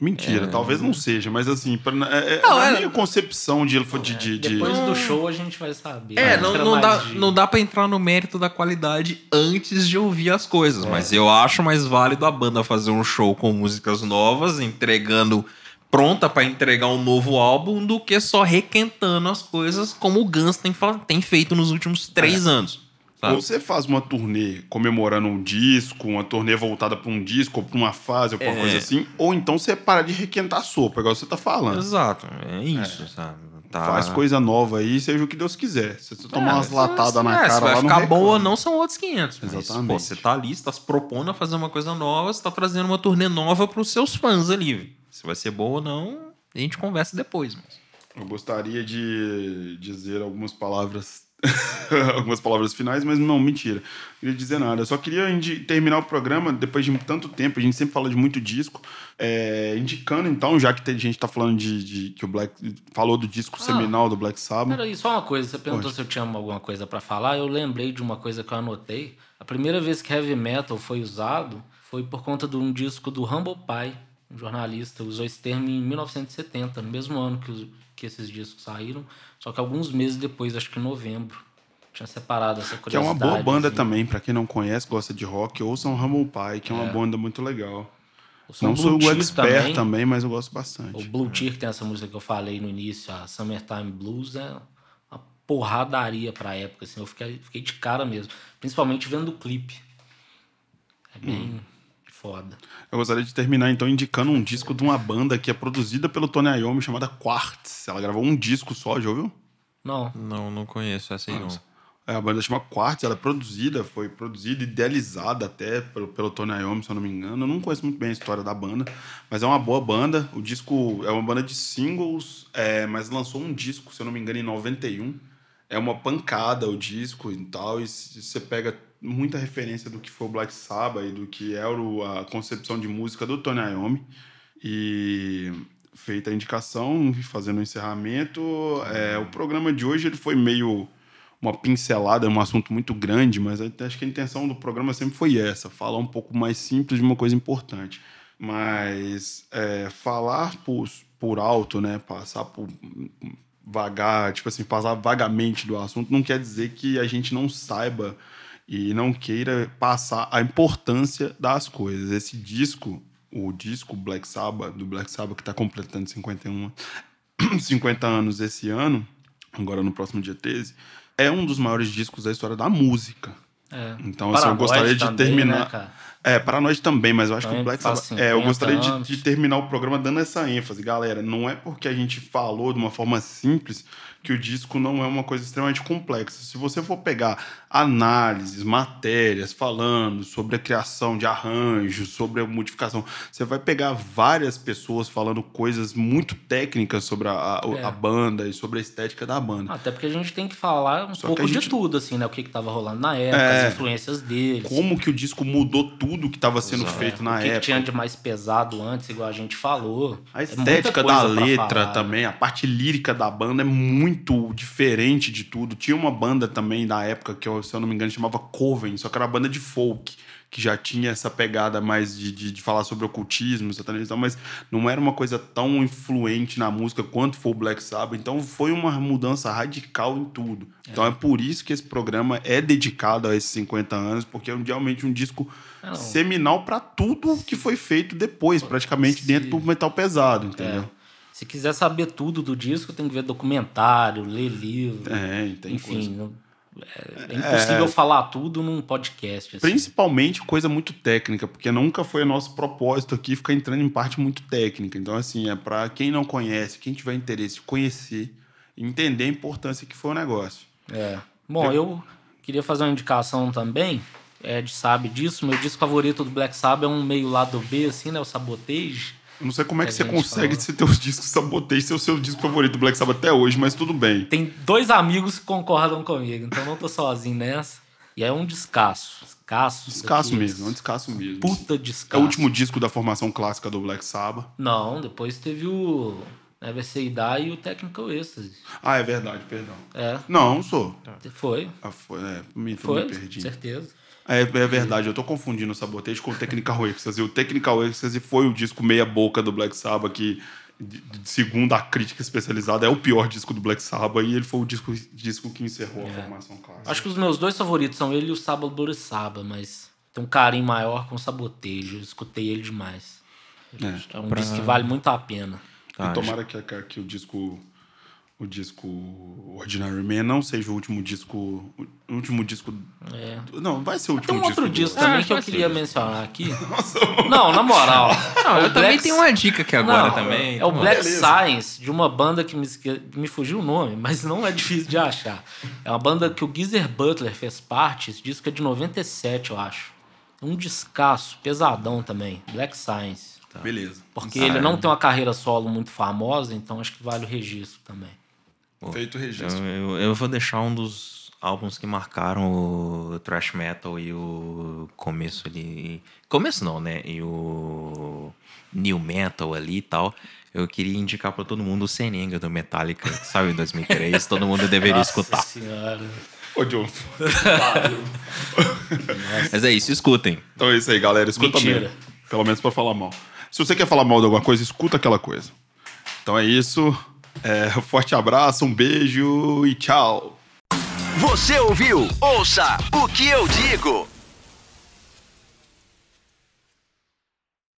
Mentira, talvez não seja, mas assim, pra, é, é, Não, na é- minha concepção de, de, de, de- Depois do show a gente vai saber. É, Mas não, não, dá, de- não dá pra entrar no mérito da qualidade antes de ouvir as coisas. Mas eu acho mais válido a banda fazer um show com músicas novas, entregando. Pronta pra entregar um novo álbum, do que só requentando as coisas como o Guns tem, tem feito nos últimos três anos. sabe? Ou você faz uma turnê comemorando um disco, uma turnê voltada pra um disco, ou pra uma fase, ou pra uma É. coisa assim, ou então você para de requentar a sopa, igual você tá falando. Exato, é isso, sabe? Tá... Faz coisa nova aí, seja o que Deus quiser. Se você tomar É, umas latadas é, na se cara vai lá, não ficar boa ou não são outros 500. Mas, Exatamente. pô, você tá ali, você tá se propondo a fazer uma coisa nova, você tá trazendo uma turnê nova pros seus fãs ali. Se vai ser boa ou não, a gente conversa depois. Mas... Eu gostaria de dizer algumas palavras. algumas palavras finais, mas não, mentira. Não queria dizer nada. Eu só queria terminar o programa, depois de tanto tempo, a gente sempre fala de muito disco, é, indicando então, já que tem- a gente tá falando de, de- que o Black falou do disco Ah. seminal do Black Sabbath. Peraí, só uma coisa. Você perguntou Pode. se eu tinha alguma coisa pra falar. Eu lembrei de uma coisa que eu anotei. A primeira vez que heavy metal foi usado foi por conta de um disco do Humble Pie, um jornalista. Usou esse termo em 1970, no mesmo ano que, os- que esses discos saíram. Só que alguns meses depois, acho que em novembro. Tinha separado essa Que é curiosidade. uma boa banda assim. também, pra quem não conhece, gosta de rock, ouçam Humble Pie, que é uma É. banda muito legal. Não sou o expert também, mas eu gosto bastante. O Blue Tear, que tem essa música que eu falei no início, a Summertime Blues, é uma porradaria pra época, assim. Eu fiquei, fiquei de cara mesmo. Principalmente vendo o clipe. É bem Hum. Foda. Eu gostaria de terminar então indicando um disco de uma banda que é produzida pelo Tony Iommi chamada Quartz. Ela gravou um disco só, já ouviu? Não, Não, não conheço essa aí, não. É, a banda chama Quartz, ela é produzida, foi produzida, idealizada até pelo, pelo Tony Iommi, se eu não me engano. Eu não conheço muito bem a história da banda, mas é uma boa banda. O disco é uma banda de singles, é, mas lançou um disco, se eu não me engano, em 91. É uma pancada o disco e tal, e se- você pega muita referência do que foi o Black Sabbath e do que era o- a concepção de música do Tony Iommi. E feita a indicação, fazendo o encerramento, é, o programa de hoje ele foi meio uma pincelada, é um assunto muito grande, mas acho que a intenção do programa sempre foi essa, falar um pouco mais simples de uma coisa importante. Mas é, falar por, por alto, né, passar por vagar, tipo assim, passar vagamente do assunto, não quer dizer que a gente não saiba e não queira passar a importância das coisas. Esse disco, o disco Black Sabbath, do Black Sabbath, que está completando 51, 50 anos esse ano, agora no próximo dia 13, é um dos maiores discos da história da música. é. Então, assim, eu gostaria de também, terminar. né? É, para nós também, mas eu acho que Também o Black Sabbath. É, eu 50 gostaria de, de terminar o programa dando essa ênfase. Galera, não é porque a gente falou de uma forma simples que o disco não é uma coisa extremamente complexa. Se você for pegar análises, matérias falando sobre a criação de arranjos, sobre a modificação, você vai pegar várias pessoas falando coisas muito técnicas sobre a, a, É. a banda e sobre a estética da banda. Até porque a gente tem que falar um Só pouco que gente- de tudo, assim, né? O que, que tava rolando na época, É. as influências deles. Como que o disco mudou tudo que estava sendo Exato. feito É, na o que, que época. tinha de mais pesado antes, igual a gente falou. A É estética muita da letra falar. também, a parte lírica da banda é muito diferente de tudo. Tinha uma banda também da época que, eu, se eu não me engano, chamava Coven, só que era banda de folk, que já tinha essa pegada mais de, de, de falar sobre ocultismo, satanismo, e tal, mas não era uma coisa tão influente na música quanto foi o Black Sabbath. Então foi uma mudança radical em tudo. Então é por isso que esse programa é dedicado a esses 50 anos, porque é um- realmente um disco É, não. seminal para tudo que foi feito depois, praticamente Se- dentro do metal pesado, entendeu? É. Se quiser saber tudo do disco, tem que ver documentário, ler livro. É, tem Enfim, coisa. É, é impossível é... falar tudo num podcast. Assim. Principalmente coisa muito técnica, porque nunca foi nosso propósito aqui ficar entrando em parte muito técnica. Então, assim, é para quem não conhece, quem tiver interesse, conhecer, entender a importância que foi o negócio. É. Bom, eu queria fazer uma indicação também. Ed sabe disso. Meu disco favorito do Black Sabbath é um meio lado B, assim, né? O Sabotage. Eu não sei como é que, que você consegue fala. ser teus discos Sabotage ser o seu disco favorito do Black Sabbath até hoje, mas tudo bem. Tem dois amigos que concordam comigo, então não tô sozinho nessa. E é um descasso. Descasso. Descasso mesmo, é um descasso mesmo. Puta descasso. É o último disco da formação clássica do Black Sabbath. Não, depois teve o Never Say Die e o Technical Ecstasy. Ah, é verdade, perdão. É. Não, sou. Foi. Ah, foi, é, me, foi, me perdi. certeza. É, é verdade, eu tô confundindo o Sabotage com o Technical Ecstasy. O Technical Ecstasy foi o disco meia boca do Black Sabbath que segundo a crítica especializada, é o pior disco do Black Sabbath e ele foi o disco, disco que encerrou é. a formação clássica. Acho que os meus dois favoritos são ele e o Sábado Sabbath, mas tem um carinho maior com o Sabotage. Eu escutei ele demais. É, é um pra... disco que vale muito a pena. Ah, e tomara que, que, que o disco o disco Ordinary Man não seja o último disco. O último disco. É. Não, vai ser o último disco. Tem um outro disco, também ah, que eu queria mencionar aqui. Nossa, não, na moral. Não, eu Black... também tenho uma dica aqui agora não, também. É o Black Beleza. Science, de uma banda que me, me fugiu o nome, mas não é difícil de achar. É uma banda que o Geezer Butler fez parte. Esse disco é de 97, eu acho. Um descasso, pesadão também. Black Science. Tá. Beleza. Porque ah, ele não tem uma carreira solo muito famosa, então acho que vale o registro também. Feito o registro. Eu, eu, eu, vou deixar um dos álbuns que marcaram o thrash metal e o começo ali. Começo não, né? E o new metal ali e tal. Eu queria indicar para todo mundo o Senenga do Metallica, sabe, em 2003. todo mundo deveria Nossa escutar. Senhora. Ô, John. Mas é isso, escutem. Então é isso aí, galera. Escuta Mentira. mesmo. Pelo menos para falar mal. Se você quer falar mal de alguma coisa, escuta aquela coisa. Então é isso. É, forte abraço, um beijo e tchau. Você ouviu? Ouça o que eu digo.